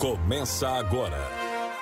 Começa agora.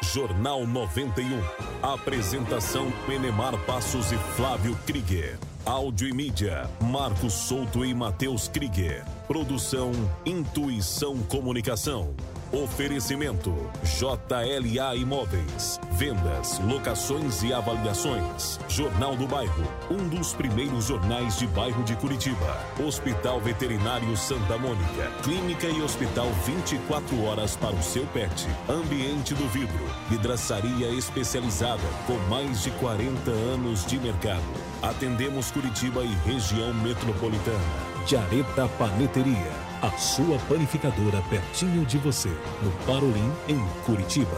Jornal 91. Apresentação Penemar Passos e Flávio Krieger. Áudio e mídia, Marcos Souto e Matheus Krieger. Produção Intuição Comunicação. Oferecimento JLA Imóveis. Vendas, locações e avaliações. Jornal do Bairro, um dos primeiros jornais de bairro de Curitiba. Hospital Veterinário Santa Mônica. Clínica e hospital 24 horas para o seu pet. Ambiente do vidro. Vidraçaria especializada com mais de 40 anos de mercado. Atendemos Curitiba e região metropolitana. Jareta Paneteria a sua panificadora pertinho de você, no Parolim, em Curitiba.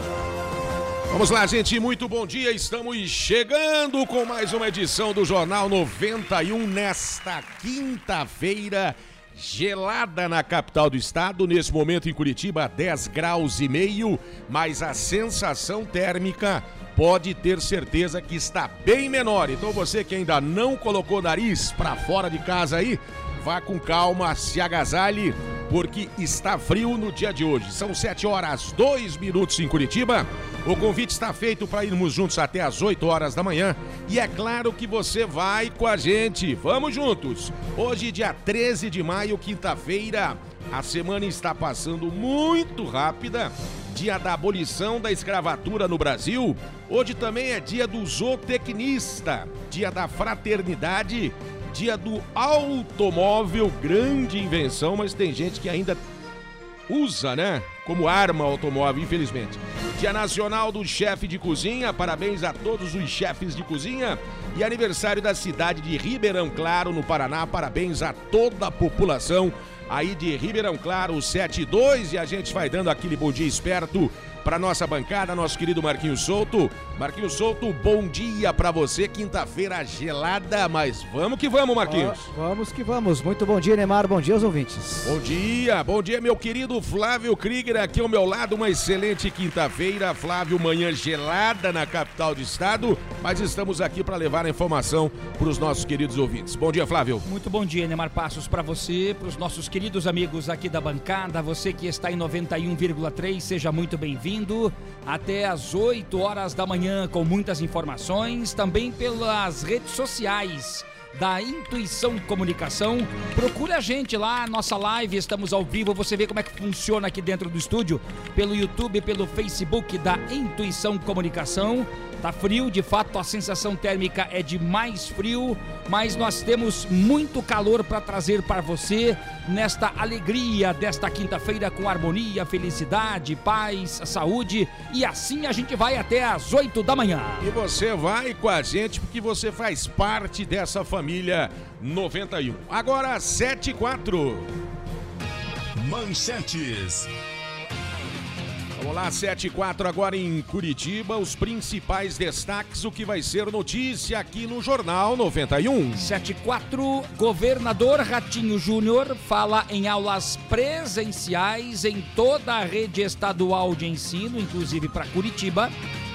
Vamos lá, gente, muito bom dia. Estamos chegando com mais uma edição do Jornal 91 nesta quinta-feira. Gelada na capital do estado, nesse momento em Curitiba, 10 graus e meio, mas a sensação térmica pode ter certeza que está bem menor. Então você que ainda não colocou nariz para fora de casa aí, Vá com calma, se agasalhe, porque está frio no dia de hoje. São 7 horas 2 minutos em Curitiba. O convite está feito para irmos juntos até as 8 horas da manhã. E é claro que você vai com a gente. Vamos juntos. Hoje, dia 13 de maio, quinta-feira. A semana está passando muito rápida. Dia da abolição da escravatura no Brasil. Hoje também é dia do zootecnista, dia da fraternidade dia do automóvel, grande invenção, mas tem gente que ainda usa, né? Como arma automóvel, infelizmente. Dia Nacional do Chefe de Cozinha, parabéns a todos os chefes de cozinha. E aniversário da cidade de Ribeirão Claro, no Paraná, parabéns a toda a população aí de Ribeirão Claro, 72. E a gente vai dando aquele bom dia esperto para nossa bancada, nosso querido Marquinhos Souto. Marquinhos Souto, bom dia para você. Quinta-feira gelada, mas vamos que vamos, Marquinhos. vamos que vamos. Muito bom dia, Neymar. Bom dia aos ouvintes. Bom dia, bom dia, meu querido Flávio Krieger, aqui ao meu lado. Uma excelente quinta-feira. Flávio, manhã gelada na capital do estado, mas estamos aqui para levar a informação para os nossos queridos ouvintes. Bom dia, Flávio. Muito bom dia, Neymar Passos, para você, para os nossos queridos amigos aqui da bancada, você que está em 91,3, seja muito bem-vindo ouvindo até às 8 horas da manhã com muitas informações, também pelas redes sociais da Intuição Comunicação. Procure a gente lá, nossa live, estamos ao vivo. Você vê como é que funciona aqui dentro do estúdio, pelo YouTube, pelo Facebook da Intuição Comunicação. Tá frio, de fato a sensação térmica é de mais frio, mas nós temos muito calor para trazer para você nesta alegria desta quinta-feira com harmonia, felicidade, paz, saúde e assim a gente vai até às 8 da manhã. E você vai com a gente porque você faz parte dessa família 91. Agora 7 e 4. Manchetes. Vamos lá, 7 e 4 agora em Curitiba. Os principais destaques, o que vai ser notícia aqui no Jornal 91. 7 e 4, governador Ratinho Júnior fala em aulas presenciais em toda a rede estadual de ensino, inclusive para Curitiba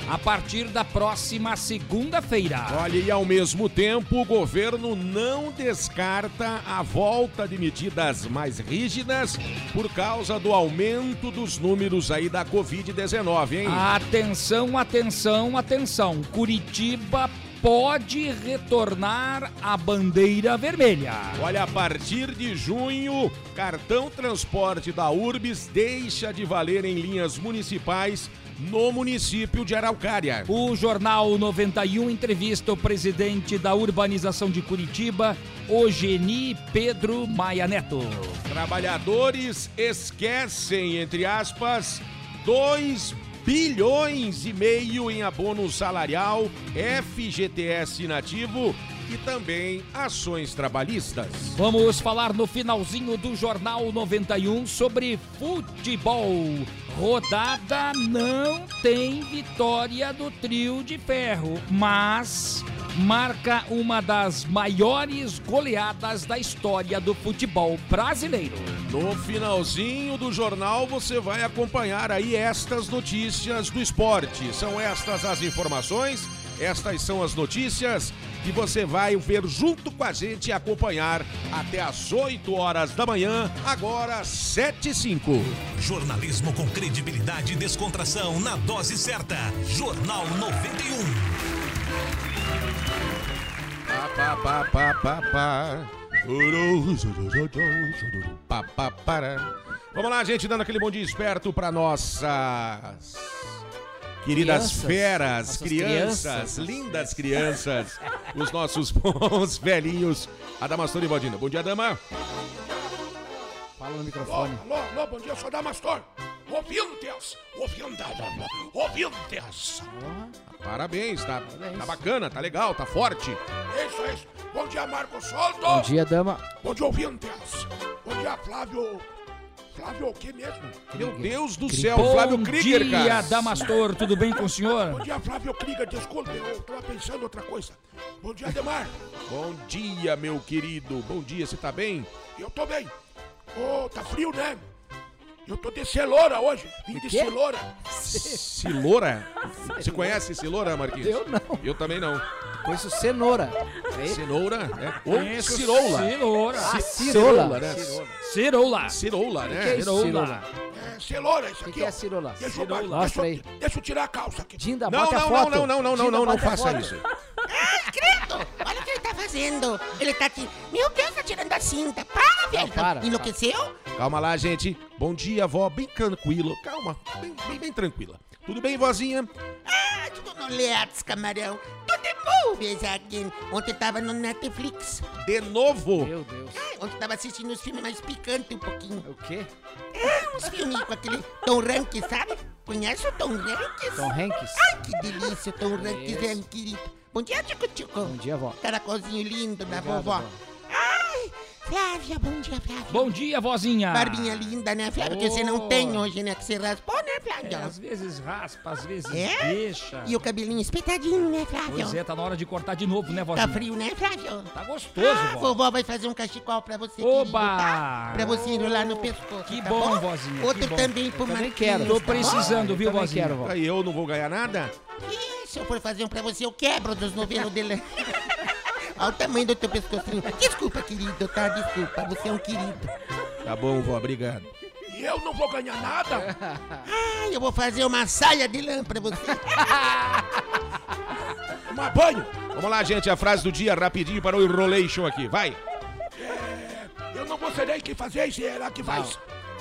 a partir da próxima segunda-feira. Olha, e ao mesmo tempo, o governo não descarta a volta de medidas mais rígidas por causa do aumento dos números aí da Covid-19, hein? Atenção, atenção, atenção. Curitiba pode retornar à bandeira vermelha. Olha, a partir de junho, cartão transporte da Urbis deixa de valer em linhas municipais no município de Araucária. O Jornal 91 entrevista o presidente da urbanização de Curitiba, Ogeni Pedro Maia Neto. Trabalhadores esquecem, entre aspas, 2 bilhões e meio em abono salarial, FGTS inativo e também ações trabalhistas. Vamos falar no finalzinho do Jornal 91 sobre futebol. Rodada não tem vitória do trio de ferro, mas marca uma das maiores goleadas da história do futebol brasileiro. No finalzinho do jornal você vai acompanhar aí estas notícias do esporte. São estas as informações Estas são as notícias que você vai ver junto com a gente e acompanhar até às 8 horas da manhã, agora 7 e 5. Jornalismo com credibilidade e descontração na dose certa. Jornal 91. Pá, pá, pá, pá, pá. Vamos lá, gente, dando aquele bom dia esperto para nossas queridas Crianças. feras, crianças, crianças. lindas crianças, os nossos bons velhinhos. Adamastor e Valdina. Bom dia, dama. Fala no Alô, microfone. alô, alô, bom dia, sou Damastor. Ouvintes, ouvintes, ouvintes. Parabéns, tá, Parabéns. tá bacana, tá legal, tá forte. Isso, isso. Bom dia, Marcos Solto. Bom dia, dama. Bom dia, ouvintes. bom dia, Flávio. Flávio o que mesmo? Meu Deus do Krieger. céu, Flávio Bom Krieger, dia, cara. Damastor, tudo bem com o senhor? Bom dia, Flávio Krieger, desculpe, eu tava pensando outra coisa. Bom dia, Demar. Bom dia, meu querido. Bom dia, você tá bem? Eu tô bem. Ô, tá frio, né? Eu tô de celoura hoje. Vim de quê? celoura. Ciloura? Você conhece Ciloura, Marquinhos? Eu não. Eu também não. Conheço cenoura. É Cenoura, né? Ou Conheço ciroula. Ciroula. Ah, Ci- cirola. né? Ciroula. Ciroula, que é né? isso? Ciroula. É, celoura, isso O que, aqui. é ó. cirola? Deixa eu, Ciroula. deixa, Mostra eu, aí. deixa eu tirar a calça aqui. Dinda, Não, bota a não, foto. não, não, não, não, Dinda, não, não bota a faça foto. isso. Olha o que ele tá fazendo. Ele tá aqui. Meu Deus, tá tirando a cinta. Para, velho. para, Enlouqueceu? Calma lá, gente. Bom dia, vó. Bem tranquilo. Calma, bem, bem, bem tranquila. Tudo bem, vozinha? Ah, tudo no Leatos, camarão. Tudo é movies aqui. Ontem tava no Netflix. De novo? Meu Deus. Ah, ontem tava assistindo os filmes mais picantes um pouquinho. O quê? Ah, uns filmes com aquele Tom Hanks, sabe? Conhece o Tom Hanks? Tom Hanks? Ai, que delícia, Tom Hanks, é querido. Bom dia, Tico Tico. Bom dia, vó. Caracolzinho lindo da Obrigado, vovó. vó. Ai, Flávia, bom dia, Flávia. Bom dia, vozinha. Barbinha linda, né, Flávia? Que você não Oh. tem hoje, né? Que você raspou, né, É, Flávia? às vezes raspa, às vezes É? deixa. E o cabelinho espetadinho, né, Flávio? Pois é, tá na hora de cortar de novo, né, Tá vozinha? frio, né, Flávio? Tá gostoso, Ah, vó. vovó vai fazer um cachecol pra você, Oba! querido, tá? Pra você enrolar no pescoço, Que tá bom, bom? vozinha, Outro bom. também pro Marquinhos, quero. Tô tá precisando, Eu viu, vozinha? quero, vó. Aí eu não vou ganhar nada? Ih, se eu for fazer um pra você, eu quebro dos novelos dele. Olha o tamanho do teu pescocinho. Desculpa, querido, tá? Desculpa, você é um querido. Tá bom, vó, obrigado. E eu não vou ganhar nada? Ai, eu vou fazer uma saia de lã pra você. Tomar banho? Vamos lá, gente, a frase do dia rapidinho para o enrolation aqui. Vai. Eu não gostaria que fazer isso, ela que faz.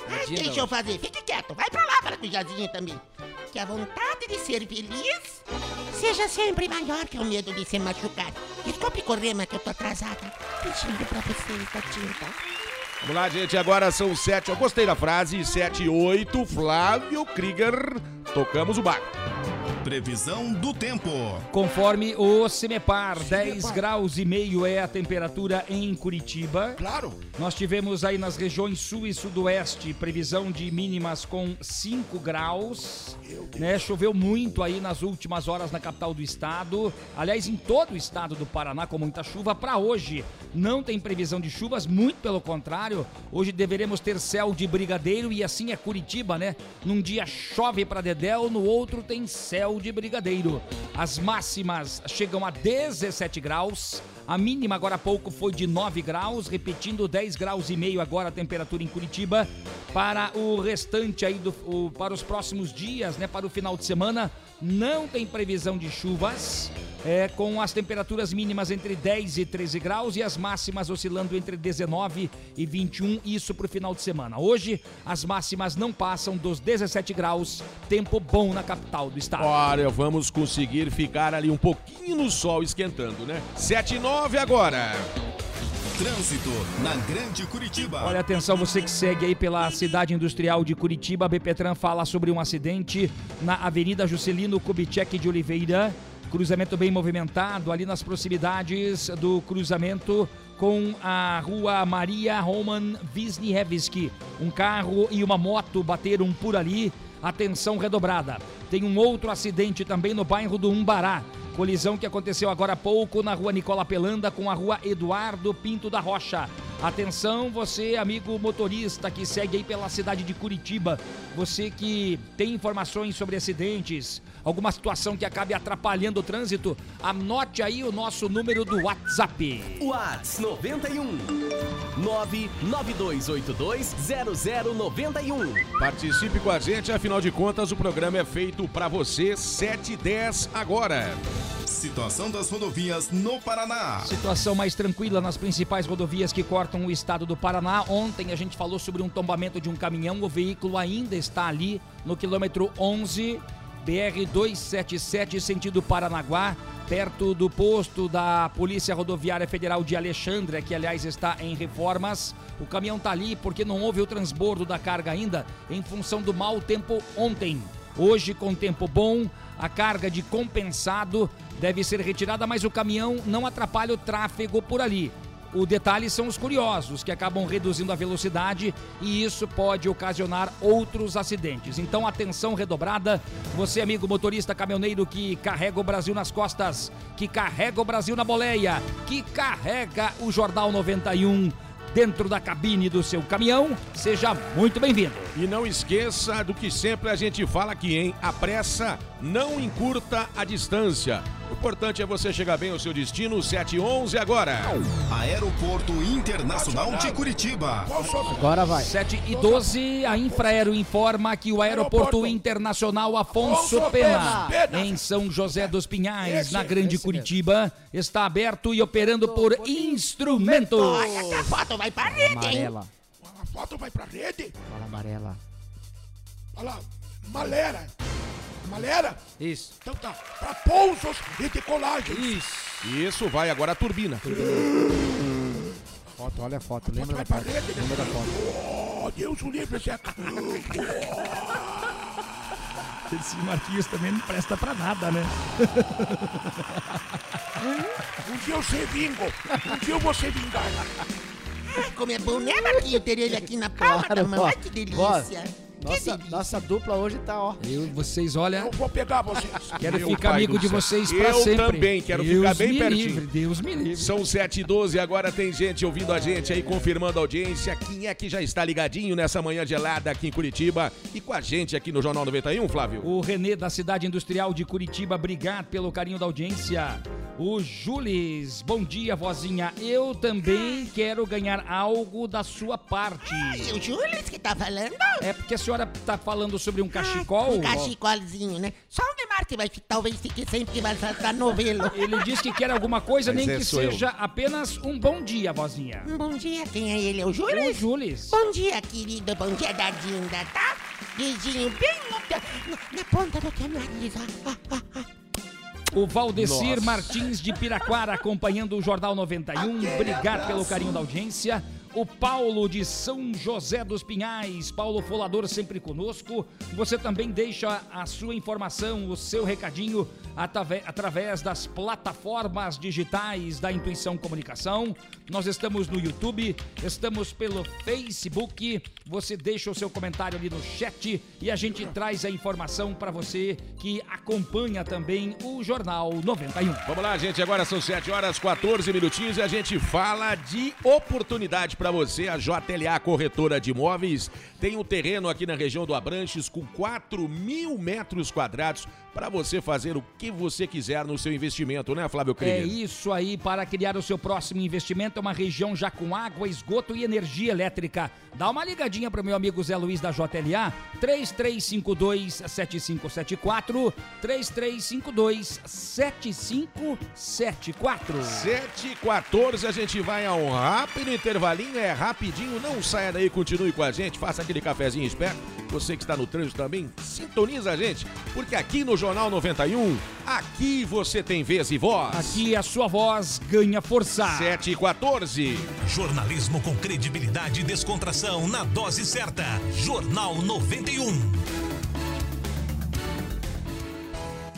Ah, deixa eu fazer. Fique quieto. Vai pra lá, para com o Jazinho também. Que a vontade de ser feliz seja sempre maior que o medo de se machucar. Desculpe correr, mas que eu tô atrasada. Beijinho pra vocês, da tinta. Vamos lá, gente, agora são sete. Eu gostei da frase. Sete e oito. Flávio Krieger. Tocamos o barco. Previsão do tempo. Conforme o CEMEPAR, 10 graus e meio é a temperatura em Curitiba. Claro. Nós tivemos aí nas regiões sul e sudoeste previsão de mínimas com 5 graus. Né? Choveu muito aí nas últimas horas na capital do estado. Aliás, em todo o estado do Paraná, com muita chuva. Para hoje, não tem previsão de chuvas, muito pelo contrário. Hoje deveremos ter céu de brigadeiro e assim é Curitiba, né? Num dia chove para Dedéu, no outro tem céu de brigadeiro. As máximas chegam a 17 graus. A mínima agora há pouco foi de 9 graus, repetindo 10 graus e meio agora a temperatura em Curitiba. Para o restante aí, do, o- para os próximos dias, né, para o final de semana, não tem previsão de chuvas, é, com as temperaturas mínimas entre 10 e 13 graus e as máximas oscilando entre 19 e 21, isso para o final de semana. Hoje, as máximas não passam dos 17 graus, tempo bom na capital do estado. Olha, vamos conseguir ficar ali um pouquinho no sol esquentando, né? Sete e nove agora. Trânsito na Grande Curitiba. Olha, atenção, você que segue aí pela cidade industrial de Curitiba, a BPTran fala sobre um acidente na Avenida Juscelino Kubitschek de Oliveira. Cruzamento bem movimentado ali nas proximidades do cruzamento com a rua Maria Roman Wisniewski. Um carro e uma moto bateram por ali. Atenção redobrada. Tem um outro acidente também no bairro do Umbará. Colisão que aconteceu agora há pouco na rua Nicola Pelanda com a rua Eduardo Pinto da Rocha. Atenção, você, amigo motorista que segue aí pela cidade de Curitiba, você que tem informações sobre acidentes, alguma situação que acabe atrapalhando o trânsito, anote aí o nosso número do WhatsApp. Whats 91 992820091. Participe com a gente, afinal de contas o programa é feito pra você 7 e 10 agora. Situação das rodovias no Paraná. Situação mais tranquila nas principais rodovias que cortam o estado do Paraná. Ontem a gente falou sobre um tombamento de um caminhão. O veículo ainda está ali no quilômetro 11, BR 277, sentido Paranaguá, perto do posto da Polícia Rodoviária Federal de Alexandria, que aliás está em reformas. O caminhão está ali porque não houve o transbordo da carga ainda, em função do mau tempo ontem. Hoje, com tempo bom, a carga de compensado deve ser retirada, mas o caminhão não atrapalha o tráfego por ali. O detalhe são os curiosos, que acabam reduzindo a velocidade e isso pode ocasionar outros acidentes. Então, atenção redobrada. Você, amigo motorista caminhoneiro que carrega o Brasil nas costas, que carrega o Brasil na boleia, que carrega o Jornal 91 dentro da cabine do seu caminhão, seja muito bem-vindo. E não esqueça do que sempre a gente fala aqui, hein? A pressa não encurta a distância. O importante é você chegar bem ao seu destino, 711 agora. Aeroporto Internacional de Curitiba. Agora vai. 7 e 12, a Infraero informa que o Aeroporto Internacional Afonso Pena, em São José dos Pinhais, na Grande Curitiba, está aberto e operando por instrumento. Olha, essa foto vai pra rede, hein? Amarela. A foto vai pra rede. Fala amarela. Olha lá, malera. Malera? Isso. Então tá, pra pousos e decolagem. Isso. Isso, vai agora a turbina. Foto, olha a foto. Lembra da Vai pra foto. rede. Lembra da foto. Oh, Deus o livre, Zeca. Esse Marquinhos também não presta pra nada, né? Um dia eu sei vingo. Um dia eu vou ser vingado. Ai, como é bom, né, Marquinho, ter ele aqui na da Claro, ó. Ai, que delícia. Que Nossa, nossa dupla hoje tá, ó. Eu, vocês, olha, Eu vou pegar vocês. quero Meu ficar amigo de vocês pra Eu sempre. também, quero Deus ficar bem pertinho. Livre, Deus me livre. São 7 e 12 agora tem gente ouvindo a gente aí, confirmando a audiência. Quem é que já está ligadinho nessa manhã gelada aqui em Curitiba e com a gente aqui no Jornal 91, Flávio? O Renê da cidade industrial de Curitiba, obrigado pelo carinho da audiência. O Jules, bom dia, vozinha. Eu também quero ganhar algo da sua parte. E o Júlio que tá falando? É porque a senhora tá falando sobre um cachecol? Um cachecolzinho, né? Só o Neymar que vai talvez fique sempre que vai saltar novelo. Ele diz que quer alguma coisa, Mas nem é, que sou eu. seja apenas um bom dia, vozinha. Um bom dia, quem é ele? É o É o Júlio? Jules. Bom dia, querido. Bom dia, dadinda, tá? Dedinho bem no, na, na ponta do teu nariz. ó. Ah, ah, ah. O Valdecir Nossa. Martins de Piraquara acompanhando o Jornal 91. Obrigado pelo carinho da audiência. O Paulo de São José dos Pinhais, Paulo Folador sempre conosco. Você também deixa a sua informação, o seu recadinho através das plataformas digitais da Intuição Comunicação. Nós estamos no YouTube, estamos pelo Facebook. Você deixa o seu comentário ali no chat e a gente traz a informação para você que acompanha também o Jornal 91. Vamos lá, gente. Agora são 7 horas 14 minutinhos e a gente fala de oportunidade para você. A JLA Corretora de Imóveis tem um terreno aqui na região do Abranches com 4 mil metros quadrados para você fazer o que você quiser no seu investimento, né, Flávio É Krieger? isso aí, para criar o seu próximo investimento, é uma região já com água, esgoto e energia elétrica. Dá uma ligadinha para o meu amigo Zé Luiz da JLA, 3352-7574, 3352-7574. 7 e 14 a gente vai a um rápido intervalinho, é rapidinho, não saia daí, continue com a gente, faça aquele cafezinho esperto. Você que está no trânsito também, sintoniza a gente, porque aqui no Jornal 91, aqui você tem vez e voz. Aqui a sua voz ganha força. 7 e 14. Jornalismo com credibilidade e descontração na dose certa. Jornal 91.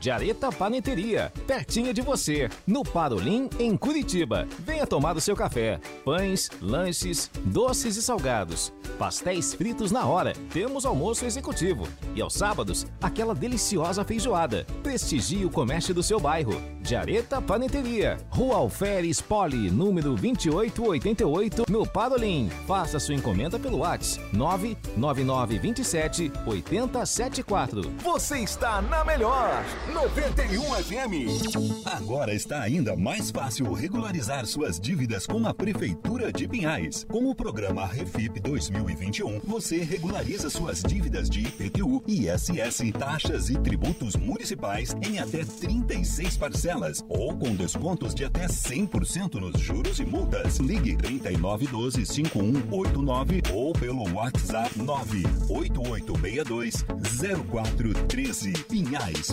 Jareta Paneteria, pertinho de você, no Parolim, em Curitiba. Venha tomar o seu café. Pães, lanches, doces e salgados. Pastéis fritos na hora. Temos almoço executivo. E aos sábados, aquela deliciosa feijoada. Prestigie o comércio do seu bairro. Jareta Paneteria, Rua Alferes Poli, número 2888, no Parolim. Faça sua encomenda pelo WhatsApp 99927 8074. Você está na melhor 91 FM. Agora está ainda mais fácil regularizar suas dívidas com a Prefeitura de Pinhais. Com o programa Refip 2021, você regulariza suas dívidas de IPTU, ISS, taxas e tributos municipais em até 36 parcelas ou com descontos de até 100% nos juros e multas. Ligue 3912 5189 ou pelo WhatsApp 98862 0413. Pinhais,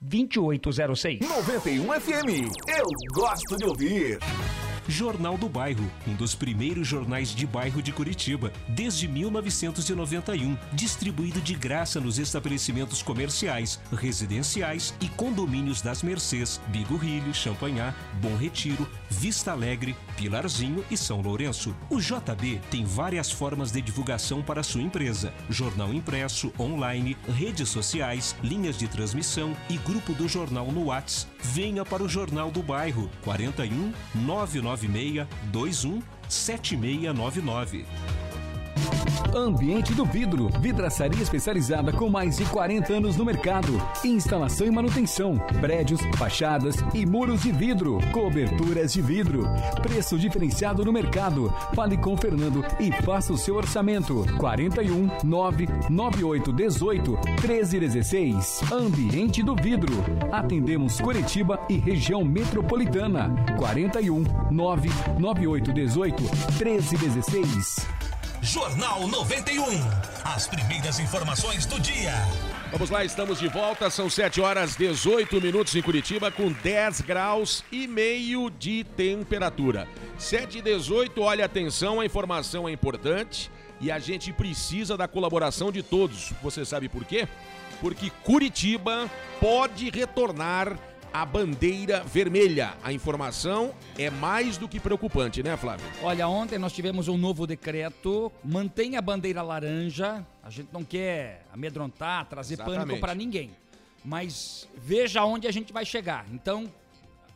2806. 91 FM. Eu gosto de ouvir. Jornal do Bairro, um dos primeiros jornais de bairro de Curitiba, desde 1991, distribuído de graça nos estabelecimentos comerciais, residenciais e condomínios das Mercês, Bigorrilho, Champanhar, Bom Retiro, Vista Alegre, Pilarzinho e São Lourenço. O JB tem várias formas de divulgação para sua empresa: jornal impresso, online, redes sociais, linhas de transmissão e grupo do jornal no Whats. Venha para o Jornal do Bairro 41 996 21 7699. Ambiente do Vidro, vidraçaria especializada com mais de 40 anos no mercado. Instalação e manutenção, prédios, fachadas e muros de vidro, coberturas de vidro. Preço diferenciado no mercado. Fale com Fernando e faça o seu orçamento. 41 998 18 1316. Ambiente do Vidro. Atendemos Curitiba e região metropolitana. 41 998 18 1316. Jornal 91. As primeiras informações do dia. Vamos lá, estamos de volta. São 7 horas 18 minutos em Curitiba, com 10 graus e meio de temperatura. 7 e 18, olha, atenção, a informação é importante e a gente precisa da colaboração de todos. Você sabe por quê? Porque Curitiba pode retornar a bandeira vermelha. A informação é mais do que preocupante, né, Flávio? Olha, ontem nós tivemos um novo decreto, mantém a bandeira laranja. A gente não quer amedrontar, trazer Exatamente. pânico para ninguém. Mas veja onde a gente vai chegar. Então,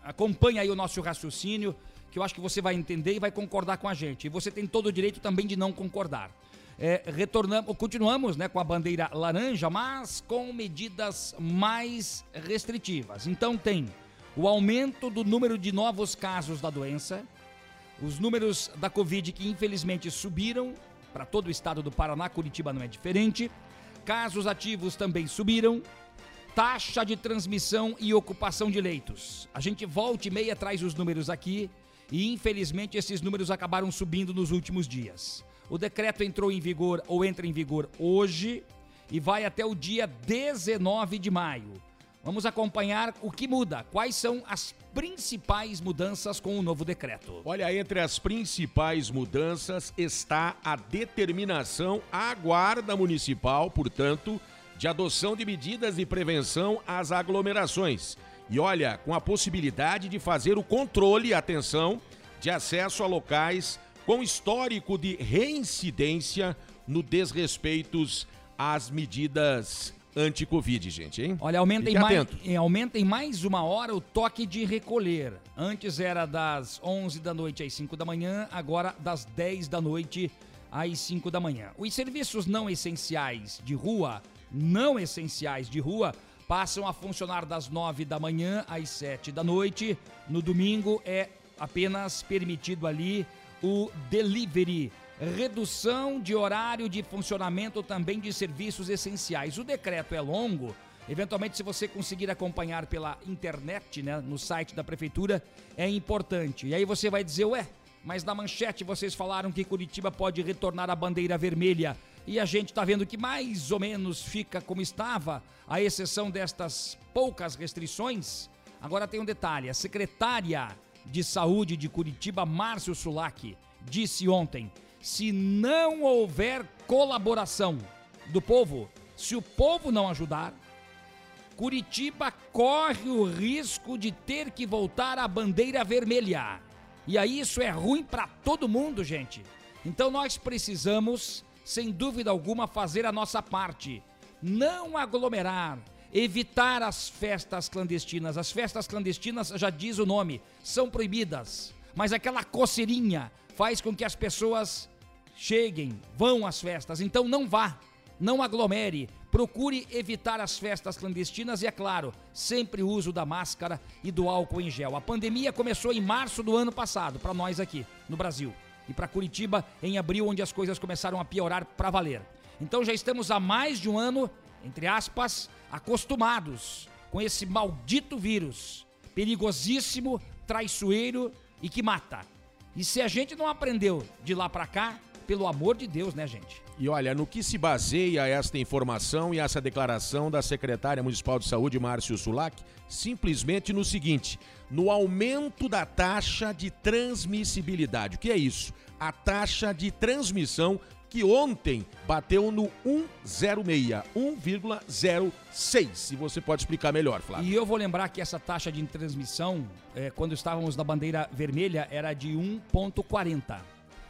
acompanhe aí o nosso raciocínio, que eu acho que você vai entender e vai concordar com a gente. E você tem todo o direito também de não concordar. É, retornamos, continuamos né, com a bandeira laranja, mas com medidas mais restritivas. Então tem o aumento do número de novos casos da doença, os números da Covid que infelizmente subiram para todo o estado do Paraná, Curitiba não é diferente. Casos ativos também subiram. Taxa de transmissão e ocupação de leitos. A gente volta e meia traz os números aqui e infelizmente esses números acabaram subindo nos últimos dias. O decreto entrou em vigor ou entra em vigor hoje e vai até o dia 19 de maio. Vamos acompanhar o que muda, quais são as principais mudanças com o novo decreto. Olha, entre as principais mudanças está a determinação à Guarda Municipal, portanto, de adoção de medidas de prevenção às aglomerações. E olha, com a possibilidade de fazer o controle, atenção, de acesso a locais com histórico de reincidência no desrespeitos às medidas anti-Covid, gente, hein? Olha, aumenta em, mais, aumenta em mais uma hora o toque de recolher. Antes era das 11 da noite às 5 da manhã, agora das 10 da noite às 5 da manhã. Os serviços não essenciais de rua, não essenciais de rua, passam a funcionar das 9 da manhã às 7 da noite. No domingo é apenas permitido ali o delivery. Redução de horário de funcionamento também de serviços essenciais. O decreto é longo. Eventualmente, se você conseguir acompanhar pela internet, né, no site da prefeitura, é importante. E aí você vai dizer, ué, mas na manchete vocês falaram que Curitiba pode retornar à bandeira vermelha. E a gente está vendo que mais ou menos fica como estava, à exceção destas poucas restrições. Agora tem um detalhe: a secretária de saúde de Curitiba, Márcio Sulac, disse ontem: se não houver colaboração do povo, se o povo não ajudar, Curitiba corre o risco de ter que voltar à bandeira vermelha. E aí isso é ruim para todo mundo, gente. Então nós precisamos, sem dúvida alguma, fazer a nossa parte. Não aglomerar, evitar as festas clandestinas. As festas clandestinas, já diz o nome, são proibidas. Mas aquela coceirinha faz com que as pessoas cheguem, vão às festas. Então não vá, não aglomere, procure evitar as festas clandestinas e, é claro, sempre o uso da máscara e do álcool em gel. A pandemia começou em março do ano passado, para nós aqui no Brasil, e para Curitiba em abril, onde as coisas começaram a piorar para valer. Então já estamos há mais de um ano, entre aspas, acostumados com esse maldito vírus, perigosíssimo, traiçoeiro e que mata. E se a gente não aprendeu de lá para cá, pelo amor de Deus, né, gente? E olha, no que se baseia esta informação e essa declaração da secretária municipal de saúde, Márcio Sulac? Simplesmente no seguinte: no aumento da taxa de transmissibilidade. O que é isso? A taxa de transmissão que ontem bateu no 1,06, 1,06. Se você pode explicar melhor, Flávio. E eu vou lembrar que essa taxa de transmissão, eh, quando estávamos na bandeira vermelha, era de 1,40.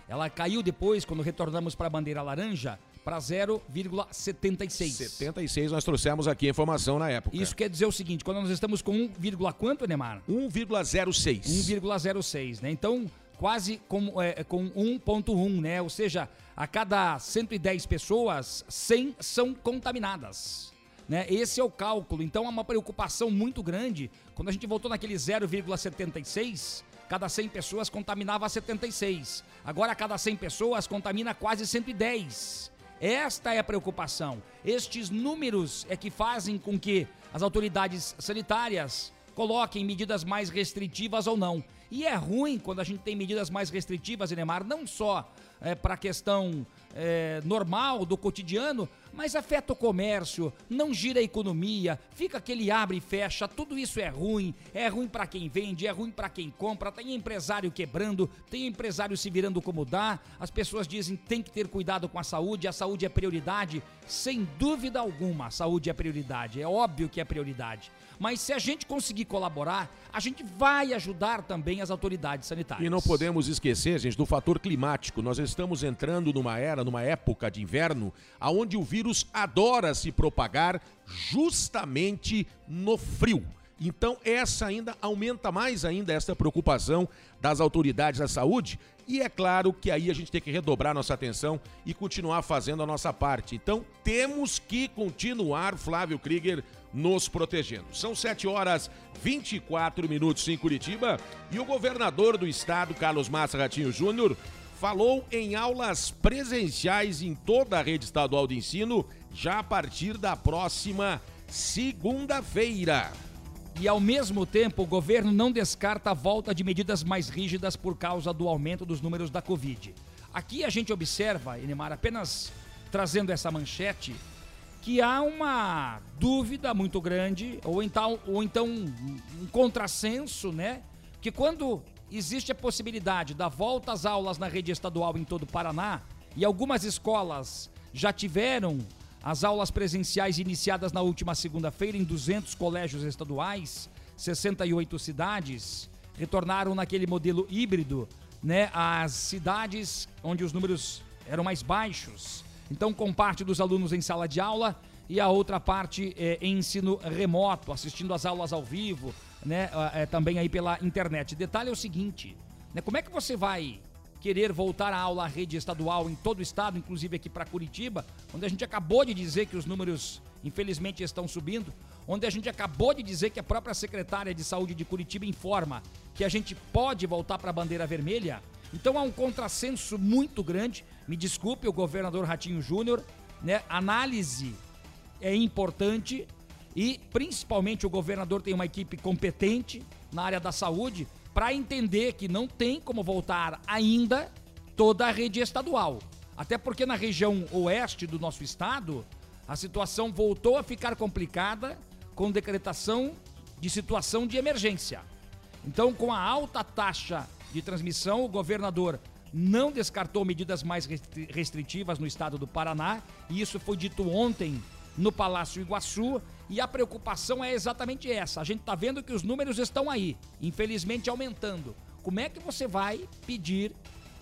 Ela caiu depois, quando retornamos para a bandeira laranja, para 0,76. 76 nós trouxemos aqui a informação na época. Isso quer dizer o seguinte, quando nós estamos com 1, vírgula quanto, Neymar? 1,06. 1,06, né? Então, quase com, é, com 1,1, né? Ou seja, a cada 110 pessoas, 100 são contaminadas. Né? Esse é o cálculo. Então, é uma preocupação muito grande. Quando a gente voltou naquele 0,76, cada 100 pessoas contaminava 76. Agora, a cada 100 pessoas contamina quase 110. Esta é a preocupação. Estes números é que fazem com que as autoridades sanitárias coloquem medidas mais restritivas ou não. E é ruim quando a gente tem medidas mais restritivas, Enemar, não só é, para a questão é, normal do cotidiano, mas afeta o comércio, não gira a economia, fica aquele abre e fecha, tudo isso é ruim, é ruim para quem vende, é ruim para quem compra, tem empresário quebrando, tem empresário se virando como dá, as pessoas dizem tem que ter cuidado com a saúde, a saúde é prioridade, sem dúvida alguma, a saúde é prioridade, é óbvio que é prioridade. Mas se a gente conseguir colaborar, a gente vai ajudar também as autoridades sanitárias. E não podemos esquecer, gente, do fator climático. Nós estamos entrando numa era, numa época de inverno, aonde o vírus adora se propagar justamente no frio. Então, essa ainda aumenta mais ainda essa preocupação das autoridades da saúde. E é claro que aí a gente tem que redobrar nossa atenção e continuar fazendo a nossa parte. Então, temos que continuar, Flávio Krieger, nos protegendo. São 7 horas 24 minutos em Curitiba e o governador do estado, Carlos Massa Ratinho Júnior, falou em aulas presenciais em toda a rede estadual de ensino já a partir da próxima segunda-feira. E ao mesmo tempo, o governo não descarta a volta de medidas mais rígidas por causa do aumento dos números da Covid. Aqui a gente observa, Enemar, apenas trazendo essa manchete, que há uma dúvida muito grande, ou então, ou então um contrassenso, né? Que quando existe a possibilidade da volta às aulas na rede estadual em todo o Paraná, e algumas escolas já tiveram as aulas presenciais iniciadas na última segunda-feira em 200 colégios estaduais, 68 cidades, retornaram naquele modelo híbrido, né, às cidades onde os números eram mais baixos. Então, com parte dos alunos em sala de aula e a outra parte é em ensino remoto, assistindo as aulas ao vivo, né? É, também aí pela internet. Detalhe é o seguinte, né? Como é que você vai querer voltar à aula à rede estadual em todo o estado, inclusive aqui para Curitiba, onde a gente acabou de dizer que os números, infelizmente, estão subindo, onde a gente acabou de dizer que a própria secretária de saúde de Curitiba informa que a gente pode voltar para a bandeira vermelha. Então há um contrassenso muito grande. Me desculpe, o governador Ratinho Júnior, né? Análise é importante e principalmente o governador tem uma equipe competente na área da saúde para entender que não tem como voltar ainda toda a rede estadual. Até porque na região oeste do nosso estado, a situação voltou a ficar complicada com decretação de situação de emergência. Então, com a alta taxa de transmissão, o governador não descartou medidas mais restritivas no estado do Paraná, e isso foi dito ontem no Palácio Iguaçu, e a preocupação é exatamente essa. A gente está vendo que os números estão aí, infelizmente aumentando. Como é que você vai pedir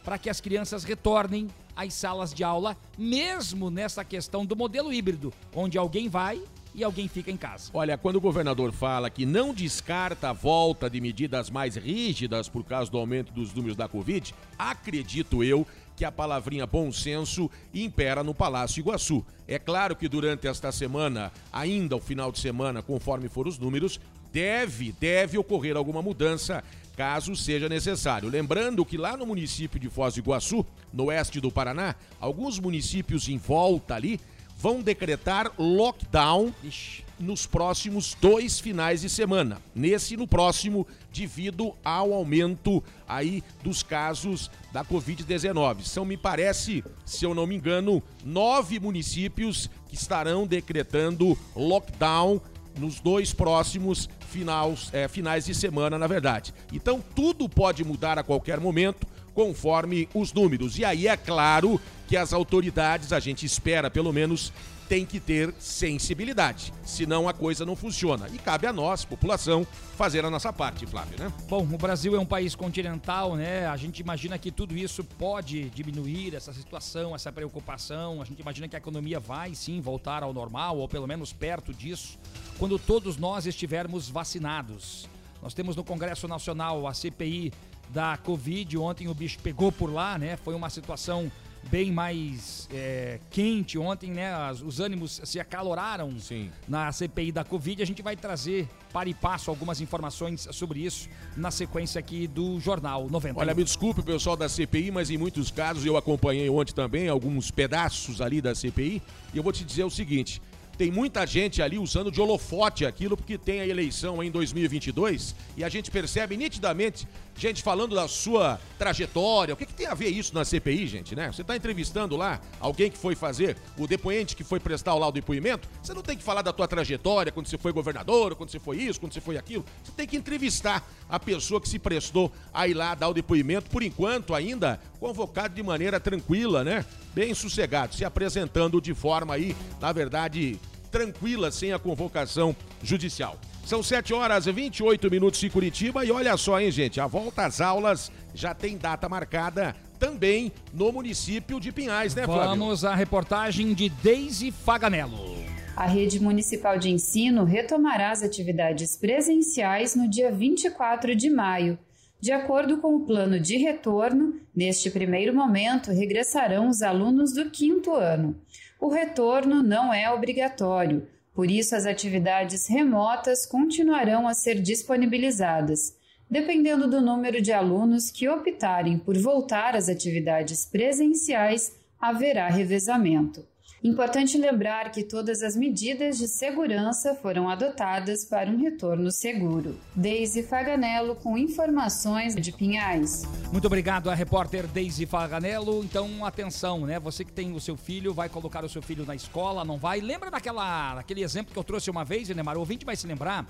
para que as crianças retornem às salas de aula, mesmo nessa questão do modelo híbrido, onde alguém vai e alguém fica em casa. Olha, quando o governador fala que não descarta a volta de medidas mais rígidas por causa do aumento dos números da Covid, acredito eu que a palavrinha bom senso impera no Palácio Iguaçu. É claro que durante esta semana, ainda o final de semana, conforme for os números, deve, deve ocorrer alguma mudança caso seja necessário. Lembrando que lá no município de Foz do Iguaçu, no oeste do Paraná, alguns municípios em volta ali vão decretar lockdown Ixi. Nos próximos dois finais de semana. Nesse e no próximo, devido ao aumento aí dos casos da Covid-19. São, me parece, se eu não me engano, nove municípios que estarão decretando lockdown nos dois próximos finais, é, finais de semana, na verdade. Então tudo pode mudar a qualquer momento conforme os números. E aí é claro que as autoridades, a gente espera pelo menos, tem que ter sensibilidade, senão a coisa não funciona. E cabe a nós, população, fazer a nossa parte, Flávio, né? Bom, o Brasil é um país continental, né? A gente imagina que tudo isso pode diminuir essa situação, essa preocupação. A gente imagina que a economia vai sim voltar ao normal, ou pelo menos perto disso, quando todos nós estivermos vacinados. Nós temos no Congresso Nacional a CPI da Covid. Ontem o bicho pegou por lá, né? Foi uma situação bem mais é, quente ontem, né? As, os ânimos se acaloraram Sim. na CPI da Covid. A gente vai trazer para e passo algumas informações sobre isso na sequência aqui do Jornal 90. Olha, me desculpe pessoal da CPI, mas em muitos casos eu acompanhei ontem também alguns pedaços ali da CPI e eu vou te dizer o seguinte. Tem muita gente ali usando de holofote aquilo porque tem a eleição em 2022 e a gente percebe nitidamente gente falando da sua trajetória. O que, que tem a ver isso na CPI, gente, né? Você está entrevistando lá alguém que foi fazer, o depoente que foi prestar o laudo do depoimento, você não tem que falar da tua trajetória, quando você foi governador, quando você foi isso, quando você foi aquilo. Você tem que entrevistar a pessoa que se prestou a ir lá dar o depoimento, por enquanto ainda convocado de maneira tranquila, né? Bem sossegado, se apresentando de forma aí, na verdade, tranquila, sem a convocação judicial. São 7 horas e 28 minutos em Curitiba e olha só, hein, gente, a volta às aulas já tem data marcada também no município de Pinhais, né, Flávio? Vamos à reportagem de Deise Faganello. A rede municipal de ensino retomará as atividades presenciais no dia 24 de maio. De acordo com o plano de retorno, neste primeiro momento regressarão os alunos do quinto ano. O retorno não é obrigatório, por isso as atividades remotas continuarão a ser disponibilizadas. Dependendo do número de alunos que optarem por voltar às atividades presenciais, haverá revezamento. Importante lembrar que todas as medidas de segurança foram adotadas para um retorno seguro. Deise Faganello com informações de Pinhais. Muito obrigado a repórter Deise Faganello. Então, atenção, né? Você que tem o seu filho, vai colocar o seu filho na escola, não vai? Lembra daquela, daquele exemplo que eu trouxe uma vez, Neymar? O ouvinte vai se lembrar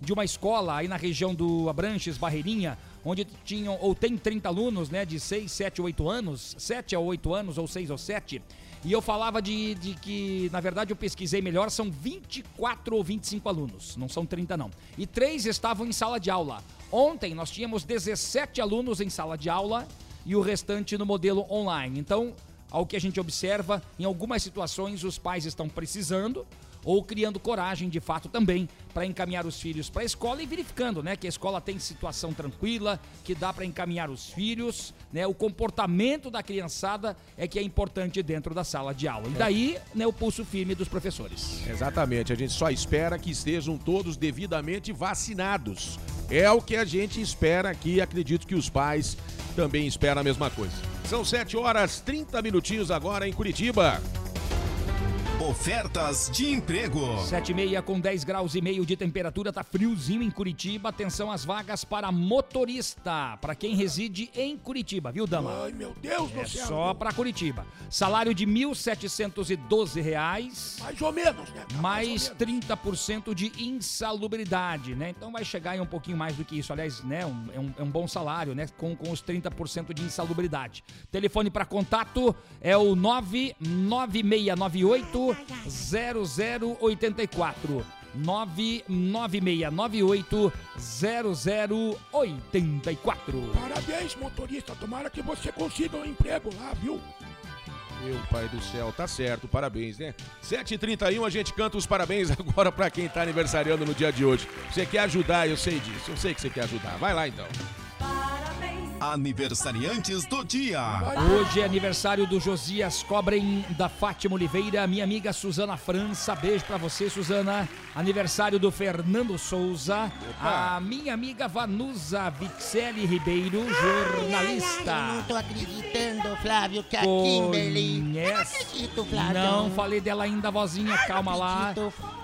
de uma escola aí na região do Abranches, Barreirinha, onde tinham ou tem 30 alunos, né, de 6, 7, 8 anos, 7 a 8 anos ou 6 ou 7, e eu falava de, de que, na verdade, eu pesquisei melhor, são 24 ou 25 alunos, não são 30 não. E três estavam em sala de aula. Ontem nós tínhamos 17 alunos em sala de aula e o restante no modelo online. Então, ao que a gente observa, em algumas situações os pais estão precisando, ou criando coragem de fato também para encaminhar os filhos para a escola e verificando, né, que a escola tem situação tranquila, que dá para encaminhar os filhos, né, o comportamento da criançada é que é importante dentro da sala de aula. E daí, né, o pulso firme dos professores. Exatamente, a gente só espera que estejam todos devidamente vacinados. É o que a gente espera aqui, acredito que os pais também esperam a mesma coisa. São 7 horas 30 minutinhos agora em Curitiba. Ofertas de emprego. 7 e meia com 10 graus e meio de temperatura, tá friozinho em Curitiba. Atenção às vagas para motorista, para quem reside em Curitiba, viu, dama? Ai, meu Deus É do céu. só para Curitiba. Salário de 1.712 reais. Mais ou menos, né? cara? Mais 30% de insalubridade, né? Então vai chegar em um pouquinho mais do que isso. Aliás, né? Um- é, um, é um bom salário, né? Com, com os 30% de insalubridade. Telefone para contato é o 99698 0084. 99698 0084. Parabéns, motorista. Tomara que você consiga um emprego lá, viu? Meu pai do céu, tá certo, parabéns, né? 7h31 a gente canta os parabéns agora pra quem tá aniversariando no dia de hoje. Você quer ajudar, eu sei disso, eu sei que você quer ajudar. Vai lá então. Aniversariantes do dia. Hoje é aniversário do Josias Cobrem, da Fátima Oliveira, minha amiga Suzana França. Beijo pra você, Suzana. Aniversário do Fernando Souza. A minha amiga Vanusa Vitzelli Ribeiro, jornalista. Ai, não tô acreditando, Flávio, que a Kimberly. Conhece? acredito, Flávio. Não falei dela ainda, vozinha, calma lá.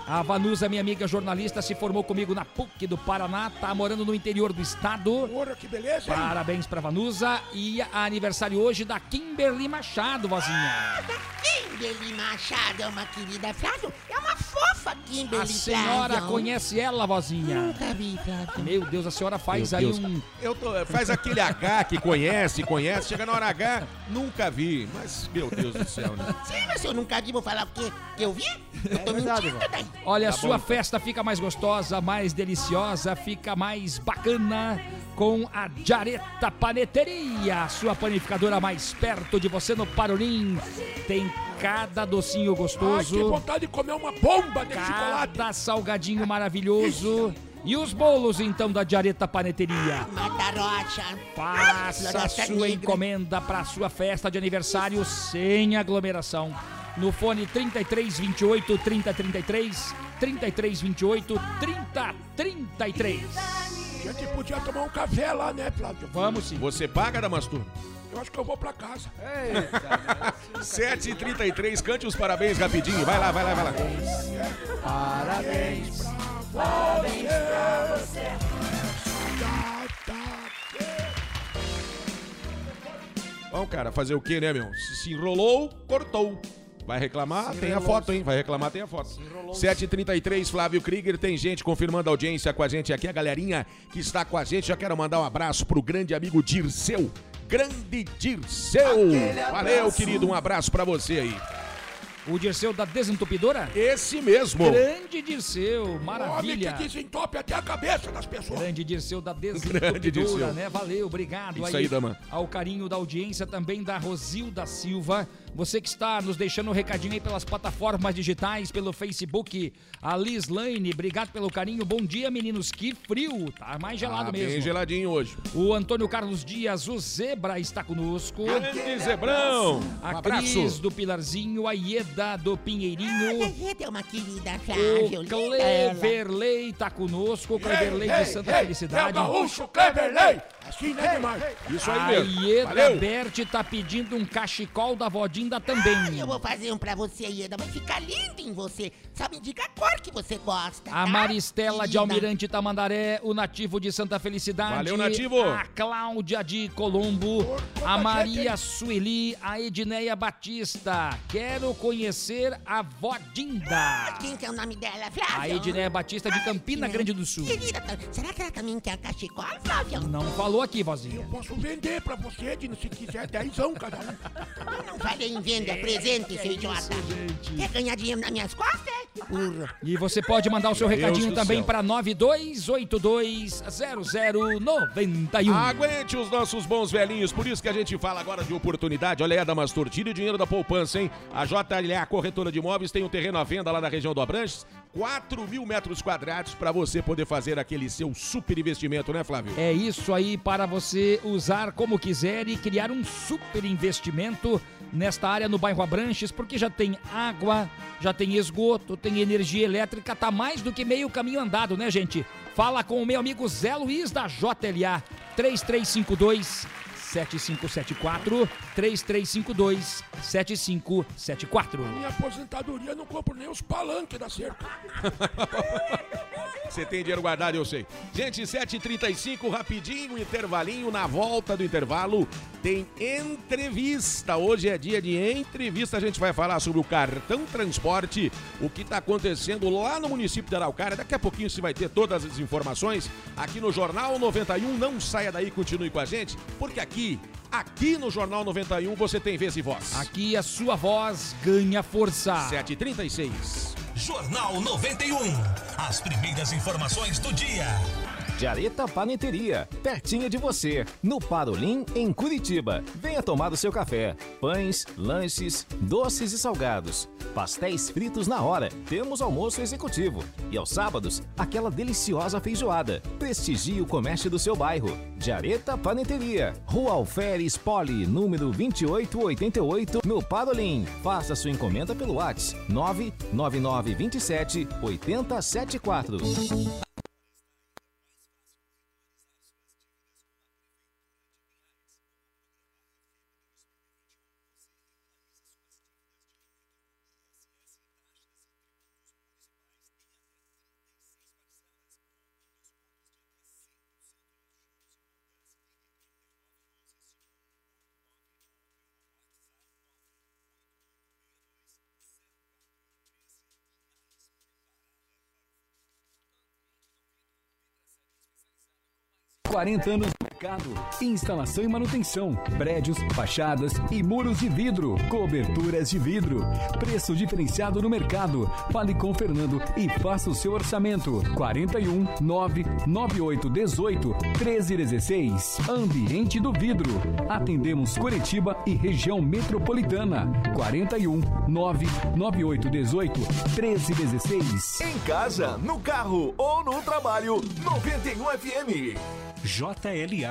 A Vanusa, minha amiga jornalista, se formou comigo na PUC do Paraná, tá morando no interior do estado. Ora, que beleza, hein? Parabéns pra Vanusa. E a aniversário hoje da Kimberly Machado, vozinha. Kimberly Machado é uma querida, Flávio. É uma fofa, Kimberly, A senhora Flávio. conhece ela, vozinha? Nunca vi, Flávio. Meu Deus, a senhora faz Meu aí Deus. um. Eu tô- faz aquele H que conhece, conhece, chega na hora H, nunca vi. Mas, meu Deus do céu, né? Sim, mas eu nunca vi, vou falar o quê? Que eu vi? Eu tô mentindo, daí. Olha, a Tá sua bom. festa fica mais gostosa, mais deliciosa, fica mais bacana com a Jareta Paneteria, sua panificadora mais perto de você no Parolim. Tem cada docinho Ai, que gostoso, vontade de comer uma bomba de chocolate. cada salgadinho maravilhoso. E os bolos, então, da Jareta Paneteria? Mata rocha. Faça sua Negra. encomenda para sua festa de aniversário sem aglomeração. No fone 3328 3033, 3328 3033. A gente podia tomar um café lá, né, Flávio? Vamos sim. Você paga, Damastor? Eu acho que eu vou pra casa. 7h33, cante os parabéns rapidinho. Vai lá, vai lá, vai lá. Parabéns. Parabéns pra você. Bom, cara, fazer o quê, né, meu? Se se enrolou, cortou. Vai reclamar? Se tem a foto, hein? Vai reclamar, tem a foto. 7h33, Flávio Krieger, tem gente confirmando a audiência com a gente aqui, a galerinha que está com a gente. Já quero mandar um abraço pro grande amigo Dirceu. Grande Dirceu! Valeu, querido, um abraço pra você aí. O Dirceu da Desentupidora? Esse mesmo. Grande Dirceu, Homem maravilha. que desentope até a cabeça das pessoas. Grande Dirceu da Grande Desentupidora, Dirceu. né? Valeu, obrigado Isso aí, dama. ao carinho da audiência também da Rosilda Silva. Você que está nos deixando um recadinho aí pelas plataformas digitais, pelo Facebook, a Liz Lane, obrigado pelo carinho. Bom dia, meninos. Que frio, tá mais gelado Ah, mesmo. Bem geladinho hoje. O Antônio Carlos Dias, o Zebra, está conosco. Grande Zebrão. A Um abraço. Cris do Pilarzinho, a Ieda do Pinheirinho. Essa é uma querida, O Flávio. linda ela. Cleverley tá conosco, o Cleverley de Santa É o Felicidade. gaúcho Cleverley. Não é demais. Isso A aí mesmo. Ieda Valeu. Berti tá pedindo um cachecol da Vodinda Ai, também. eu vou fazer um pra você, Ieda. Vai ficar lindo em você. Só me diga a cor que você gosta. A tá? Maristela de. Almirante Tamandaré, o nativo de Santa Felicidade. Valeu, nativo. A Cláudia de Colombo, a Maria Sueli, a Edneia Batista. Quero conhecer a Vodinda. Quem que é o nome dela, Flávio? A Edneia Batista de Campina Grande do Sul. Querida, tá- será que ela também quer cachecol, Flávio? Não falou aqui, vozinha. Posso vender pra você, Dino, se quiser, dezão cada um. Eu não falei em venda, presente, seu idiota. Quer ganhar dinheiro nas minhas costas? é? Burra. E você pode mandar o seu Meu recadinho também céu. para 92820091. Aguente os nossos bons velhinhos, por isso que a gente fala agora de oportunidade. Olha aí, Adamastor, tire o dinheiro da poupança, hein? A JLA Corretora de Imóveis tem um terreno à venda lá na região do Abranches, 4 mil metros quadrados para você poder fazer aquele seu super investimento, né, Flávio? É isso aí para você usar como quiser e criar um super investimento nesta área no bairro Abranches, porque já tem água, já tem esgoto, tem energia elétrica, tá mais do que meio caminho andado, né, gente? Fala com o meu amigo Zé Luiz da JLA 3352 7574 3352 7574. Minha aposentadoria não compro nem os palanques da cerca. Você tem dinheiro guardado, eu sei. Gente, 7h35, rapidinho, intervalinho. Na volta do intervalo tem entrevista. Hoje é dia de entrevista. A gente vai falar sobre o cartão transporte, o que está acontecendo lá no município de Araucária. Daqui a pouquinho você vai ter todas as informações aqui no Jornal 91. Não saia daí, continue com a gente, porque aqui, aqui no Jornal 91 você tem vez e voz. Aqui a sua voz ganha força. 7h36. Jornal 91. As primeiras informações do dia. Jareta Paneteria, pertinho de você, no Parolim, em Curitiba. Venha tomar o seu café. Pães, lanches, doces e salgados. Pastéis fritos na hora. Temos almoço executivo. E aos sábados, aquela deliciosa feijoada. Prestigie o comércio do seu bairro. Jareta Paneteria, Rua Alferes Poli, número 2888, no Parolim. Faça sua encomenda pelo WhatsApp 99927 8074. 40 anos. no mercado. Instalação e manutenção. Prédios, fachadas e muros de vidro. Coberturas de vidro. Preço diferenciado no mercado. Fale com o Fernando e faça o seu orçamento. 41 998 18 1316. Ambiente do vidro. Atendemos Curitiba e região metropolitana. 41 998 18 1316. Em casa, no carro ou no trabalho, 91 FM. JLA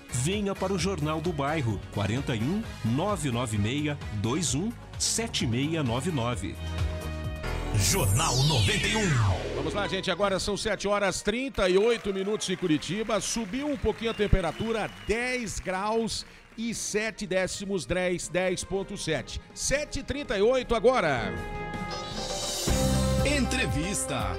Venha para o Jornal do Bairro 41 996 21 7699. Jornal 91. Vamos lá, gente. Agora são 7 horas 38 minutos em Curitiba. Subiu um pouquinho a temperatura, 10 graus e 7 décimos 10, 10.7. 7h38 agora. Entrevista.